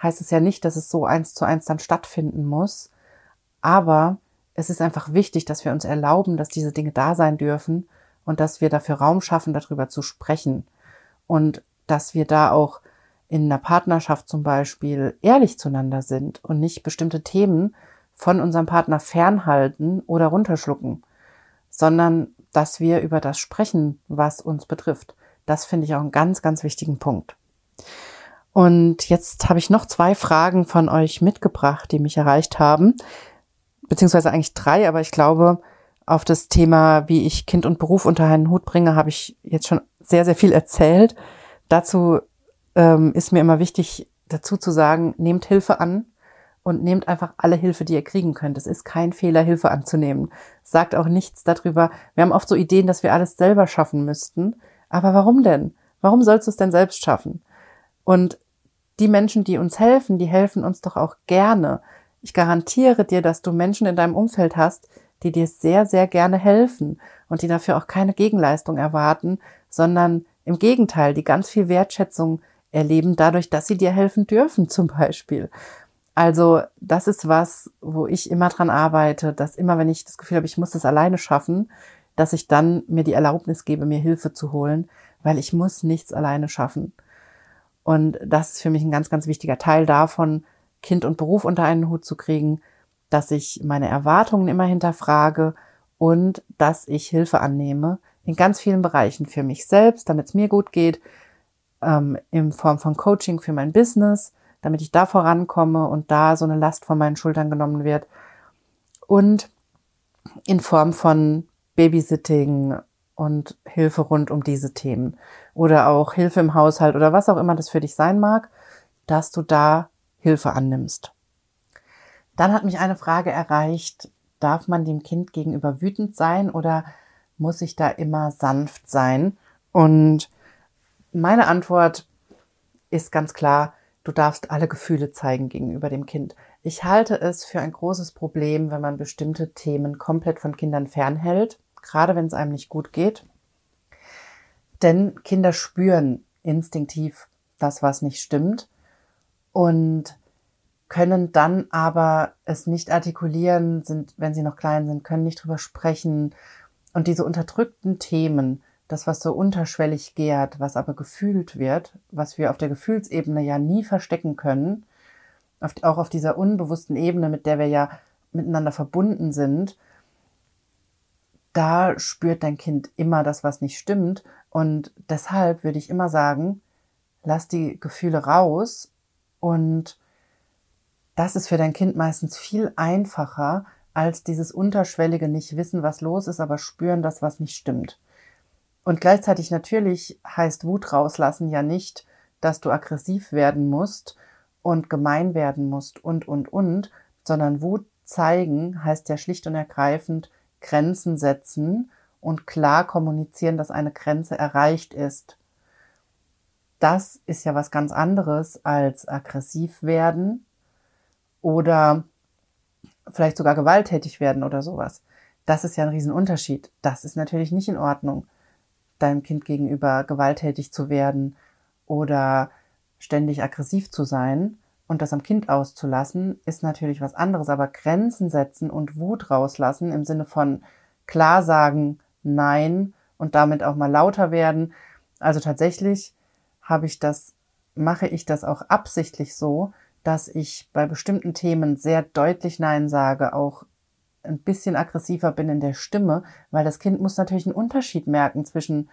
heißt es ja nicht, dass es so eins zu eins dann stattfinden muss. Aber es ist einfach wichtig, dass wir uns erlauben, dass diese Dinge da sein dürfen und dass wir dafür Raum schaffen, darüber zu sprechen. Und dass wir da auch in einer Partnerschaft zum Beispiel ehrlich zueinander sind und nicht bestimmte Themen von unserem Partner fernhalten oder runterschlucken, sondern dass wir über das sprechen, was uns betrifft. Das finde ich auch einen ganz, ganz wichtigen Punkt. Und jetzt habe ich noch zwei Fragen von euch mitgebracht, die mich erreicht haben, beziehungsweise eigentlich drei, aber ich glaube, auf das Thema, wie ich Kind und Beruf unter einen Hut bringe, habe ich jetzt schon sehr, sehr viel erzählt. Dazu ähm, ist mir immer wichtig, dazu zu sagen, nehmt Hilfe an und nehmt einfach alle Hilfe, die ihr kriegen könnt. Es ist kein Fehler, Hilfe anzunehmen. Sagt auch nichts darüber. Wir haben oft so Ideen, dass wir alles selber schaffen müssten. Aber warum denn? Warum sollst du es denn selbst schaffen? Und die Menschen, die uns helfen, die helfen uns doch auch gerne. Ich garantiere dir, dass du Menschen in deinem Umfeld hast, die dir sehr, sehr gerne helfen und die dafür auch keine Gegenleistung erwarten, sondern im Gegenteil, die ganz viel Wertschätzung erleben, dadurch, dass sie dir helfen dürfen, zum Beispiel. Also das ist was, wo ich immer dran arbeite, dass immer, wenn ich das Gefühl habe, ich muss das alleine schaffen, dass ich dann mir die Erlaubnis gebe, mir Hilfe zu holen, weil ich muss nichts alleine schaffen. Und das ist für mich ein ganz, ganz wichtiger Teil davon, Kind und Beruf unter einen Hut zu kriegen, dass ich meine Erwartungen immer hinterfrage und dass ich Hilfe annehme, in ganz vielen Bereichen für mich selbst, damit es mir gut geht, ähm, in Form von Coaching für mein Business, damit ich da vorankomme und da so eine Last von meinen Schultern genommen wird. Und in Form von Babysitting und Hilfe rund um diese Themen oder auch Hilfe im Haushalt oder was auch immer das für dich sein mag, dass du da Hilfe annimmst. Dann hat mich eine Frage erreicht, darf man dem Kind gegenüber wütend sein oder muss ich da immer sanft sein? Und meine Antwort ist ganz klar, du darfst alle Gefühle zeigen gegenüber dem Kind. Ich halte es für ein großes Problem, wenn man bestimmte Themen komplett von Kindern fernhält, gerade wenn es einem nicht gut geht. Denn Kinder spüren instinktiv das, was nicht stimmt und können dann aber es nicht artikulieren, sind, wenn sie noch klein sind, können nicht drüber sprechen. Und diese unterdrückten Themen, das, was so unterschwellig gärt, was aber gefühlt wird, was wir auf der Gefühlsebene ja nie verstecken können, auch auf dieser unbewussten Ebene, mit der wir ja miteinander verbunden sind, da spürt dein Kind immer das, was nicht stimmt. Und deshalb würde ich immer sagen, lass die Gefühle raus und das ist für dein Kind meistens viel einfacher als dieses unterschwellige nicht wissen, was los ist, aber spüren das, was nicht stimmt. Und gleichzeitig natürlich heißt Wut rauslassen ja nicht, dass du aggressiv werden musst und gemein werden musst und, und, und, sondern Wut zeigen heißt ja schlicht und ergreifend Grenzen setzen und klar kommunizieren, dass eine Grenze erreicht ist. Das ist ja was ganz anderes als aggressiv werden oder vielleicht sogar gewalttätig werden oder sowas. Das ist ja ein Riesenunterschied. Das ist natürlich nicht in Ordnung, deinem Kind gegenüber gewalttätig zu werden oder ständig aggressiv zu sein und das am Kind auszulassen, ist natürlich was anderes. Aber Grenzen setzen und Wut rauslassen im Sinne von klar sagen, nein und damit auch mal lauter werden. Also tatsächlich habe ich das, mache ich das auch absichtlich so, dass ich bei bestimmten Themen sehr deutlich Nein sage, auch ein bisschen aggressiver bin in der Stimme, weil das Kind muss natürlich einen Unterschied merken zwischen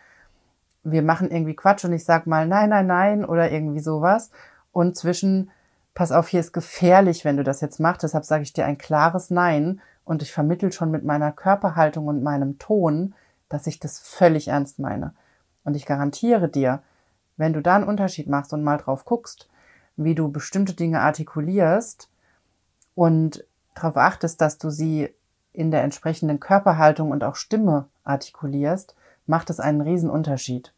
wir machen irgendwie Quatsch und ich sag mal nein, nein, nein oder irgendwie sowas und zwischen pass auf, hier ist gefährlich, wenn du das jetzt machst, deshalb sage ich dir ein klares Nein und ich vermittel schon mit meiner Körperhaltung und meinem Ton, dass ich das völlig ernst meine. Und ich garantiere dir, wenn du da einen Unterschied machst und mal drauf guckst, wie du bestimmte Dinge artikulierst und darauf achtest, dass du sie in der entsprechenden Körperhaltung und auch Stimme artikulierst, macht es einen riesen Unterschied,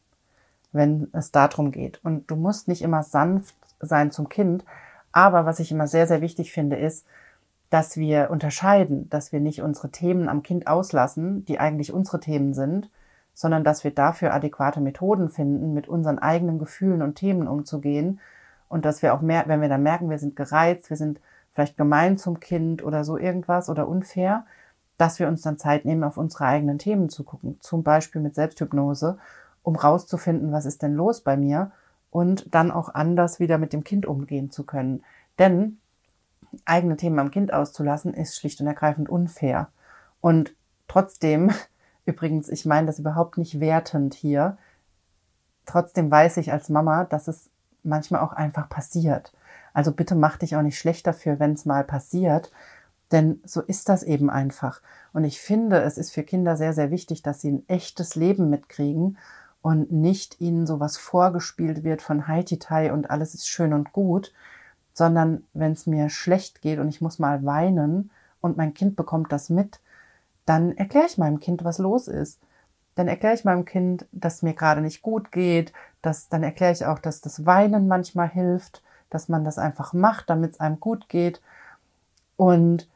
wenn es darum geht. Und du musst nicht immer sanft sein zum Kind, aber was ich immer sehr, sehr wichtig finde, ist, dass wir unterscheiden, dass wir nicht unsere Themen am Kind auslassen, die eigentlich unsere Themen sind, sondern dass wir dafür adäquate Methoden finden, mit unseren eigenen Gefühlen und Themen umzugehen und dass wir auch mehr, wenn wir dann merken, wir sind gereizt, wir sind vielleicht gemein zum Kind oder so irgendwas oder unfair, dass wir uns dann Zeit nehmen, auf unsere eigenen Themen zu gucken, zum Beispiel mit Selbsthypnose, um rauszufinden, was ist denn los bei mir und dann auch anders wieder mit dem Kind umgehen zu können. Denn eigene Themen am Kind auszulassen, ist schlicht und ergreifend unfair. Und trotzdem, übrigens, ich meine das überhaupt nicht wertend hier, trotzdem weiß ich als Mama, dass es manchmal auch einfach passiert. Also bitte mach dich auch nicht schlecht dafür, wenn es mal passiert, denn so ist das eben einfach. Und ich finde, es ist für Kinder sehr, sehr wichtig, dass sie ein echtes Leben mitkriegen und nicht ihnen sowas vorgespielt wird von Haititai und alles ist schön und gut, sondern wenn es mir schlecht geht und ich muss mal weinen und mein Kind bekommt das mit, dann erkläre ich meinem Kind, was los ist. Dann erkläre ich meinem Kind, dass mir gerade nicht gut geht, dass, dann erkläre ich auch, dass das Weinen manchmal hilft, dass man das einfach macht, damit es einem gut geht. Und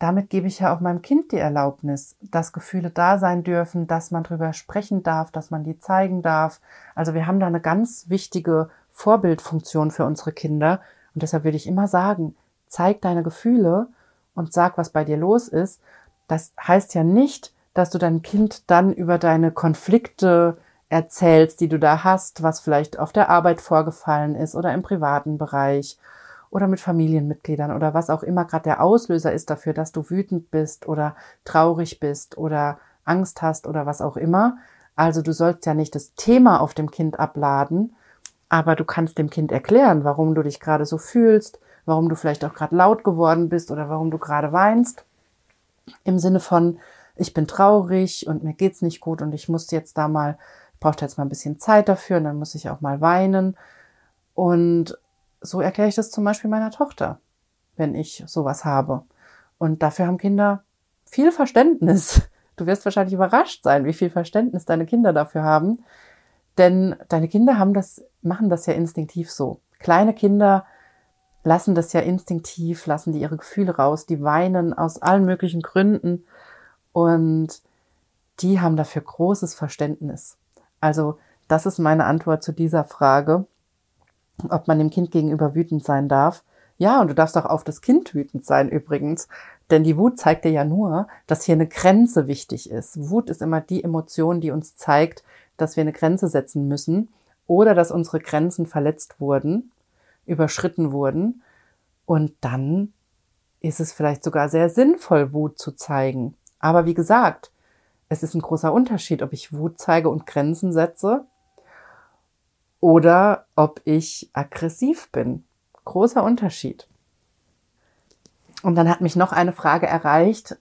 damit gebe ich ja auch meinem Kind die Erlaubnis, dass Gefühle da sein dürfen, dass man drüber sprechen darf, dass man die zeigen darf. Also wir haben da eine ganz wichtige Vorbildfunktion für unsere Kinder. Und deshalb würde ich immer sagen, zeig deine Gefühle und sag, was bei dir los ist. Das heißt ja nicht, dass du deinem Kind dann über deine Konflikte erzählst, die du da hast, was vielleicht auf der Arbeit vorgefallen ist oder im privaten Bereich oder mit Familienmitgliedern oder was auch immer gerade der Auslöser ist dafür, dass du wütend bist oder traurig bist oder Angst hast oder was auch immer. Also du sollst ja nicht das Thema auf dem Kind abladen, aber du kannst dem Kind erklären, warum du dich gerade so fühlst, warum du vielleicht auch gerade laut geworden bist oder warum du gerade weinst. Im Sinne von, ich bin traurig und mir geht's nicht gut und ich muss jetzt da mal, braucht jetzt mal ein bisschen Zeit dafür und dann muss ich auch mal weinen. Und so erkläre ich das zum Beispiel meiner Tochter, wenn ich sowas habe. Und dafür haben Kinder viel Verständnis. Du wirst wahrscheinlich überrascht sein, wie viel Verständnis deine Kinder dafür haben. Denn deine Kinder haben das, machen das ja instinktiv so. Kleine Kinder lassen das ja instinktiv, lassen die ihre Gefühle raus, die weinen aus allen möglichen Gründen und die haben dafür großes Verständnis. Also das ist meine Antwort zu dieser Frage, ob man dem Kind gegenüber wütend sein darf. Ja, und du darfst auch auf das Kind wütend sein übrigens, denn die Wut zeigt dir ja nur, dass hier eine Grenze wichtig ist. Wut ist immer die Emotion, die uns zeigt, dass wir eine Grenze setzen müssen oder dass unsere Grenzen verletzt wurden, überschritten wurden. Und dann ist es vielleicht sogar sehr sinnvoll, Wut zu zeigen. Aber wie gesagt, es ist ein großer Unterschied, ob ich Wut zeige und Grenzen setze oder ob ich aggressiv bin. Großer Unterschied. Und dann hat mich noch eine Frage erreicht,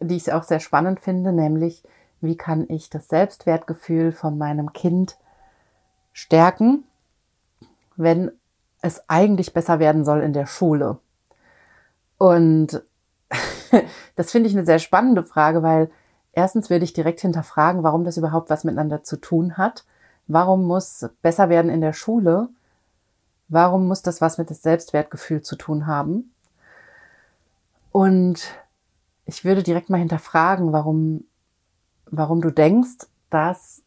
die ich auch sehr spannend finde, nämlich, wie kann ich das Selbstwertgefühl von meinem Kind stärken, wenn es eigentlich besser werden soll in der Schule? Und das finde ich eine sehr spannende Frage, weil erstens würde ich direkt hinterfragen, warum das überhaupt was miteinander zu tun hat. Warum muss besser werden in der Schule? Warum muss das was mit dem Selbstwertgefühl zu tun haben? Und ich würde direkt mal hinterfragen, warum, warum du denkst, dass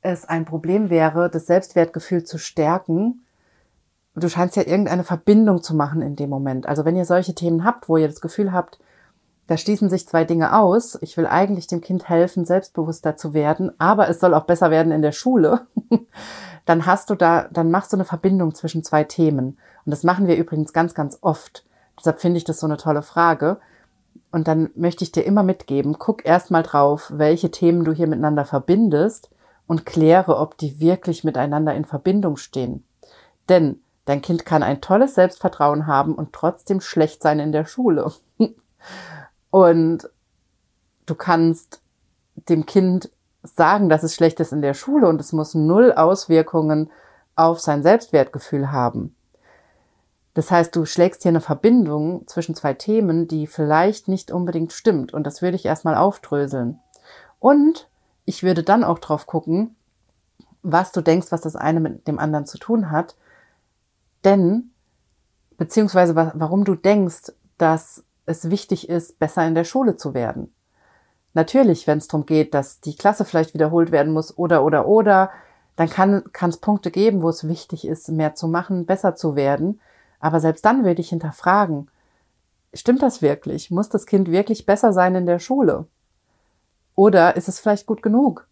es ein Problem wäre, das Selbstwertgefühl zu stärken, du scheinst ja irgendeine Verbindung zu machen in dem Moment. Also wenn ihr solche Themen habt, wo ihr das Gefühl habt, da schließen sich zwei Dinge aus. Ich will eigentlich dem Kind helfen, selbstbewusster zu werden, aber es soll auch besser werden in der Schule. dann hast du da, dann machst du eine Verbindung zwischen zwei Themen. Und das machen wir übrigens ganz, ganz oft. Deshalb finde ich das so eine tolle Frage. Und dann möchte ich dir immer mitgeben, guck erst mal drauf, welche Themen du hier miteinander verbindest und kläre, ob die wirklich miteinander in Verbindung stehen. Denn Dein Kind kann ein tolles Selbstvertrauen haben und trotzdem schlecht sein in der Schule. Und du kannst dem Kind sagen, dass es schlecht ist in der Schule und es muss null Auswirkungen auf sein Selbstwertgefühl haben. Das heißt, du schlägst hier eine Verbindung zwischen zwei Themen, die vielleicht nicht unbedingt stimmt. Und das würde ich erstmal aufdröseln. Und ich würde dann auch drauf gucken, was du denkst, was das eine mit dem anderen zu tun hat denn, beziehungsweise warum du denkst, dass es wichtig ist, besser in der Schule zu werden. Natürlich, wenn es darum geht, dass die Klasse vielleicht wiederholt werden muss oder oder oder, dann kann es Punkte geben, wo es wichtig ist, mehr zu machen, besser zu werden. Aber selbst dann würde ich hinterfragen, stimmt das wirklich? Muss das Kind wirklich besser sein in der Schule? Oder ist es vielleicht gut genug?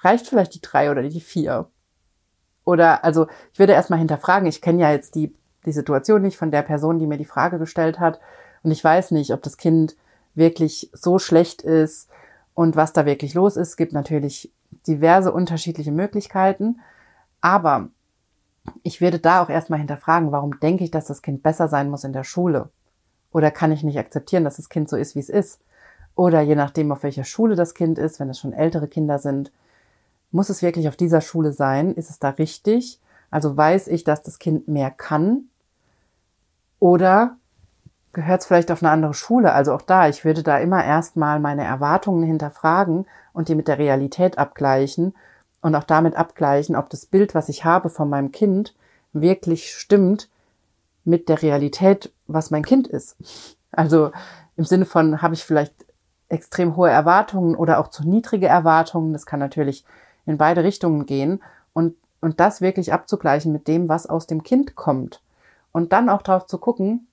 Reicht vielleicht die drei oder die vier? Oder also ich würde erstmal hinterfragen, ich kenne ja jetzt die, die Situation nicht von der Person, die mir die Frage gestellt hat. Und ich weiß nicht, ob das Kind wirklich so schlecht ist und was da wirklich los ist. Es gibt natürlich diverse unterschiedliche Möglichkeiten. Aber ich würde da auch erstmal hinterfragen, warum denke ich, dass das Kind besser sein muss in der Schule? Oder kann ich nicht akzeptieren, dass das Kind so ist, wie es ist? Oder je nachdem, auf welcher Schule das Kind ist, wenn es schon ältere Kinder sind, muss es wirklich auf dieser Schule sein? Ist es da richtig? Also weiß ich, dass das Kind mehr kann? Oder gehört es vielleicht auf eine andere Schule? Also auch da, ich würde da immer erstmal meine Erwartungen hinterfragen und die mit der Realität abgleichen und auch damit abgleichen, ob das Bild, was ich habe von meinem Kind, wirklich stimmt mit der Realität, was mein Kind ist. Also im Sinne von, habe ich vielleicht extrem hohe Erwartungen oder auch zu niedrige Erwartungen. Das kann natürlich in beide Richtungen gehen und, und das wirklich abzugleichen mit dem, was aus dem Kind kommt. Und dann auch darauf zu gucken,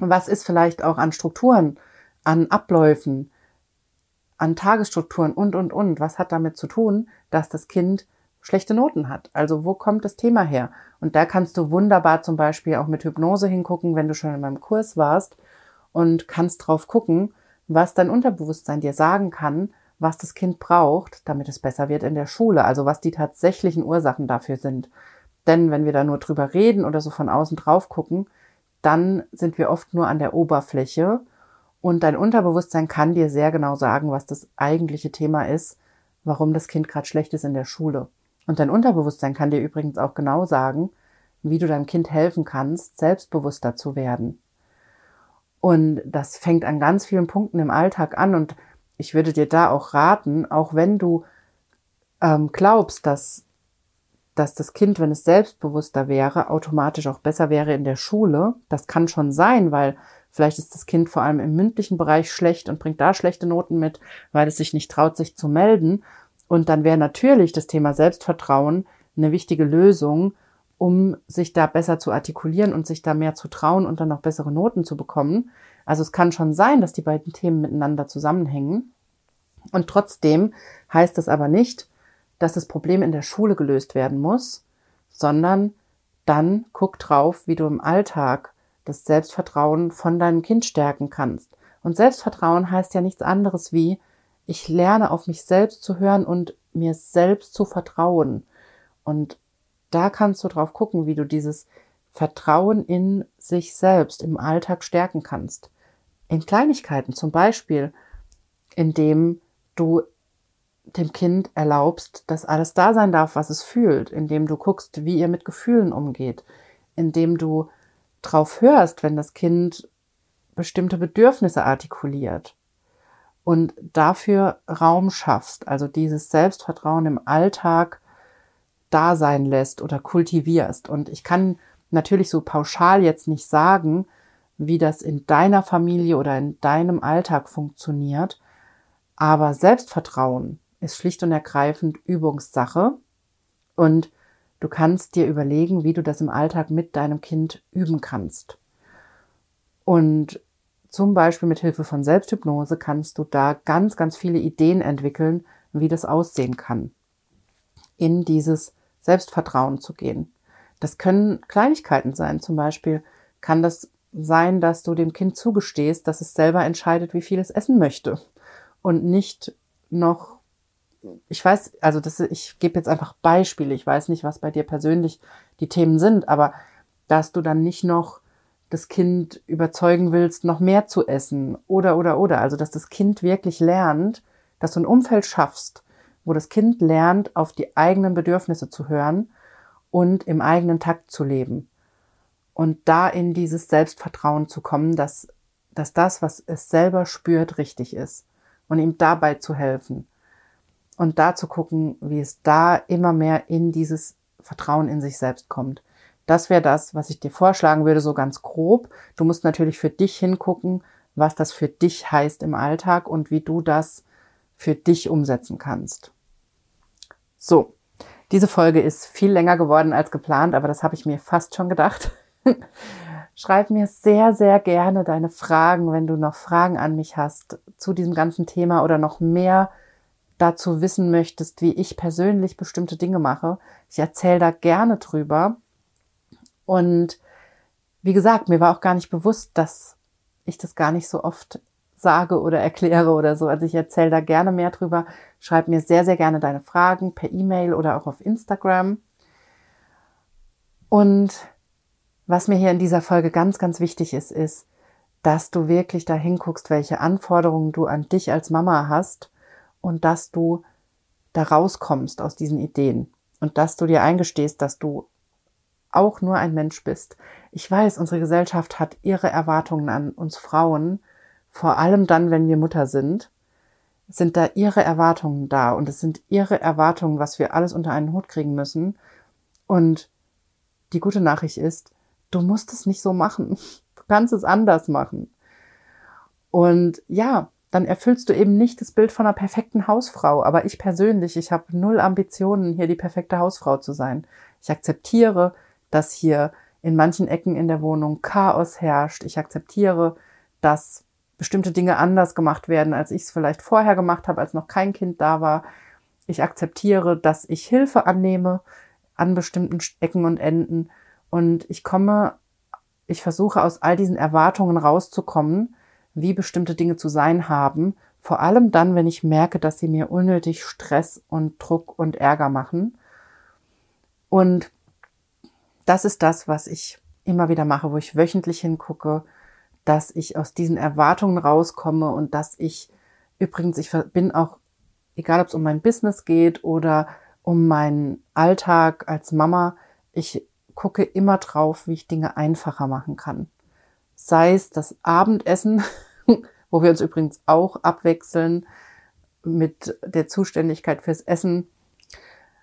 was ist vielleicht auch an Strukturen, an Abläufen, an Tagesstrukturen und, und, und. Was hat damit zu tun, dass das Kind schlechte Noten hat? Also wo kommt das Thema her? Und da kannst du wunderbar zum Beispiel auch mit Hypnose hingucken, wenn du schon in meinem Kurs warst und kannst drauf gucken, was dein Unterbewusstsein dir sagen kann, was das Kind braucht, damit es besser wird in der Schule, also was die tatsächlichen Ursachen dafür sind. Denn wenn wir da nur drüber reden oder so von außen drauf gucken, dann sind wir oft nur an der Oberfläche und dein Unterbewusstsein kann dir sehr genau sagen, was das eigentliche Thema ist, warum das Kind gerade schlecht ist in der Schule. Und dein Unterbewusstsein kann dir übrigens auch genau sagen, wie du deinem Kind helfen kannst, selbstbewusster zu werden. Und das fängt an ganz vielen Punkten im Alltag an. Und ich würde dir da auch raten, auch wenn du ähm, glaubst, dass, dass das Kind, wenn es selbstbewusster wäre, automatisch auch besser wäre in der Schule. Das kann schon sein, weil vielleicht ist das Kind vor allem im mündlichen Bereich schlecht und bringt da schlechte Noten mit, weil es sich nicht traut, sich zu melden. Und dann wäre natürlich das Thema Selbstvertrauen eine wichtige Lösung, um sich da besser zu artikulieren und sich da mehr zu trauen und dann noch bessere Noten zu bekommen. Also es kann schon sein, dass die beiden Themen miteinander zusammenhängen. Und trotzdem heißt es aber nicht, dass das Problem in der Schule gelöst werden muss, sondern dann guck drauf, wie du im Alltag das Selbstvertrauen von deinem Kind stärken kannst. Und Selbstvertrauen heißt ja nichts anderes wie, ich lerne auf mich selbst zu hören und mir selbst zu vertrauen. Und da kannst du drauf gucken, wie du dieses Vertrauen in sich selbst im Alltag stärken kannst. In Kleinigkeiten zum Beispiel, indem du dem Kind erlaubst, dass alles da sein darf, was es fühlt, indem du guckst, wie ihr mit Gefühlen umgeht, indem du drauf hörst, wenn das Kind bestimmte Bedürfnisse artikuliert und dafür Raum schaffst, also dieses Selbstvertrauen im Alltag da sein lässt oder kultivierst. Und ich kann natürlich so pauschal jetzt nicht sagen, wie das in deiner Familie oder in deinem Alltag funktioniert, aber Selbstvertrauen ist schlicht und ergreifend Übungssache und du kannst dir überlegen, wie du das im Alltag mit deinem Kind üben kannst. Und zum Beispiel mit Hilfe von Selbsthypnose kannst du da ganz, ganz viele Ideen entwickeln, wie das aussehen kann. In dieses Selbstvertrauen zu gehen. Das können Kleinigkeiten sein. Zum Beispiel kann das sein, dass du dem Kind zugestehst, dass es selber entscheidet, wie viel es essen möchte und nicht noch ich weiß, also das, ich gebe jetzt einfach Beispiele. Ich weiß nicht, was bei dir persönlich die Themen sind, aber dass du dann nicht noch das Kind überzeugen willst, noch mehr zu essen oder, oder, oder. Also, dass das Kind wirklich lernt, dass du ein Umfeld schaffst, wo das Kind lernt, auf die eigenen Bedürfnisse zu hören und im eigenen Takt zu leben. Und da in dieses Selbstvertrauen zu kommen, dass, dass das, was es selber spürt, richtig ist. Und ihm dabei zu helfen. Und da zu gucken, wie es da immer mehr in dieses Vertrauen in sich selbst kommt. Das wäre das, was ich dir vorschlagen würde, so ganz grob. Du musst natürlich für dich hingucken, was das für dich heißt im Alltag und wie du das für dich umsetzen kannst. So, diese Folge ist viel länger geworden als geplant, aber das habe ich mir fast schon gedacht. Schreib mir sehr, sehr gerne deine Fragen, wenn du noch Fragen an mich hast zu diesem ganzen Thema oder noch mehr dazu wissen möchtest, wie ich persönlich bestimmte Dinge mache. Ich erzähle da gerne drüber. Und wie gesagt, mir war auch gar nicht bewusst, dass ich das gar nicht so oft sage oder erkläre oder so. Also ich erzähle da gerne mehr drüber. Schreib mir sehr, sehr gerne deine Fragen per E-Mail oder auch auf Instagram. Und was mir hier in dieser Folge ganz, ganz wichtig ist, ist, dass du wirklich da hinguckst, welche Anforderungen du an dich als Mama hast und dass du da rauskommst aus diesen Ideen und dass du dir eingestehst, dass du auch nur ein Mensch bist. Ich weiß, unsere Gesellschaft hat ihre Erwartungen an uns Frauen vor allem dann, wenn wir Mutter sind, sind da ihre Erwartungen da und es sind ihre Erwartungen, was wir alles unter einen Hut kriegen müssen. Und die gute Nachricht ist, du musst es nicht so machen. Du kannst es anders machen. Und ja, dann erfüllst du eben nicht das Bild von einer perfekten Hausfrau. Aber ich persönlich, ich habe null Ambitionen, hier die perfekte Hausfrau zu sein. Ich akzeptiere, dass hier in manchen Ecken in der Wohnung Chaos herrscht. Ich akzeptiere, dass bestimmte Dinge anders gemacht werden, als ich es vielleicht vorher gemacht habe, als noch kein Kind da war. Ich akzeptiere, dass ich Hilfe annehme an bestimmten Ecken und Enden und ich komme, ich versuche aus all diesen Erwartungen rauszukommen, wie bestimmte Dinge zu sein haben, Vor allem dann, wenn ich merke, dass sie mir unnötig Stress und Druck und Ärger machen. Und das ist das, was ich immer wieder mache, wo ich wöchentlich hingucke, dass ich aus diesen Erwartungen rauskomme und dass ich übrigens, ich bin auch, egal ob es um mein Business geht oder um meinen Alltag als Mama, ich gucke immer drauf, wie ich Dinge einfacher machen kann. Sei es das Abendessen, wo wir uns übrigens auch abwechseln mit der Zuständigkeit fürs Essen.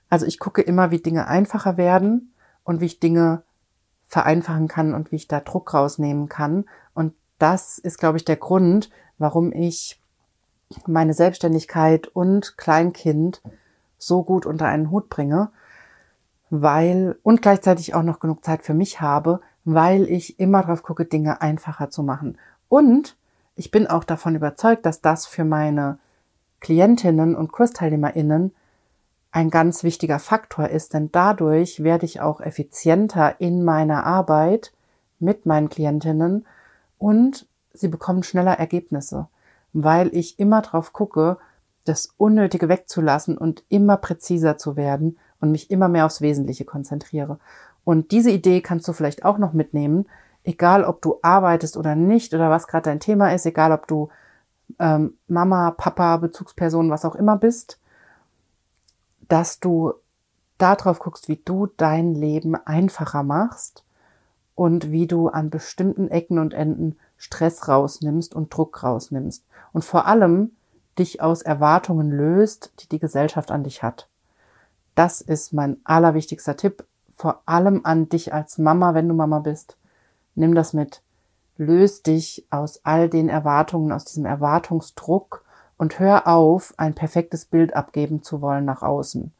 Also ich gucke immer, wie Dinge einfacher werden und wie ich Dinge vereinfachen kann und wie ich da Druck rausnehmen kann. Und das ist, glaube ich, der Grund, warum ich meine Selbstständigkeit und Kleinkind so gut unter einen Hut bringe, weil und gleichzeitig auch noch genug Zeit für mich habe, weil ich immer drauf gucke, Dinge einfacher zu machen. Und ich bin auch davon überzeugt, dass das für meine Klientinnen und Kursteilnehmerinnen ein ganz wichtiger Faktor ist, denn dadurch werde ich auch effizienter in meiner Arbeit mit meinen Klientinnen und sie bekommen schneller Ergebnisse, weil ich immer drauf gucke, das Unnötige wegzulassen und immer präziser zu werden und mich immer mehr aufs Wesentliche konzentriere. Und diese Idee kannst du vielleicht auch noch mitnehmen, egal ob du arbeitest oder nicht oder was gerade dein Thema ist, egal ob du ähm, Mama, Papa, Bezugsperson, was auch immer bist, dass du darauf guckst, wie du dein Leben einfacher machst und wie du an bestimmten Ecken und Enden Stress rausnimmst und Druck rausnimmst. Und vor allem dich aus Erwartungen löst, die die Gesellschaft an dich hat. Das ist mein allerwichtigster Tipp, vor allem an dich als Mama, wenn du Mama bist. Nimm das mit. Löst dich aus all den Erwartungen, aus diesem Erwartungsdruck und hör auf, ein perfektes Bild abgeben zu wollen nach außen.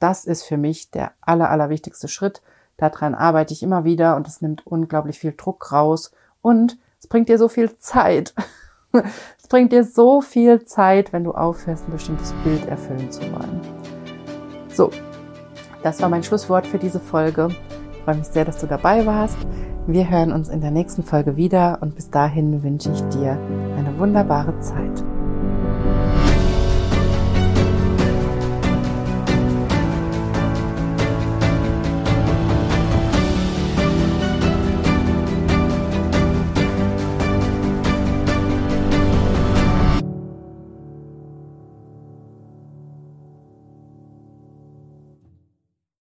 Das ist für mich der aller, allerwichtigste Schritt. Daran arbeite ich immer wieder und es nimmt unglaublich viel Druck raus und es bringt dir so viel Zeit. Es bringt dir so viel Zeit, wenn du aufhörst, ein bestimmtes Bild erfüllen zu wollen. So, das war mein Schlusswort für diese Folge. Ich freue mich sehr, dass du dabei warst. Wir hören uns in der nächsten Folge wieder und bis dahin wünsche ich dir eine wunderbare Zeit.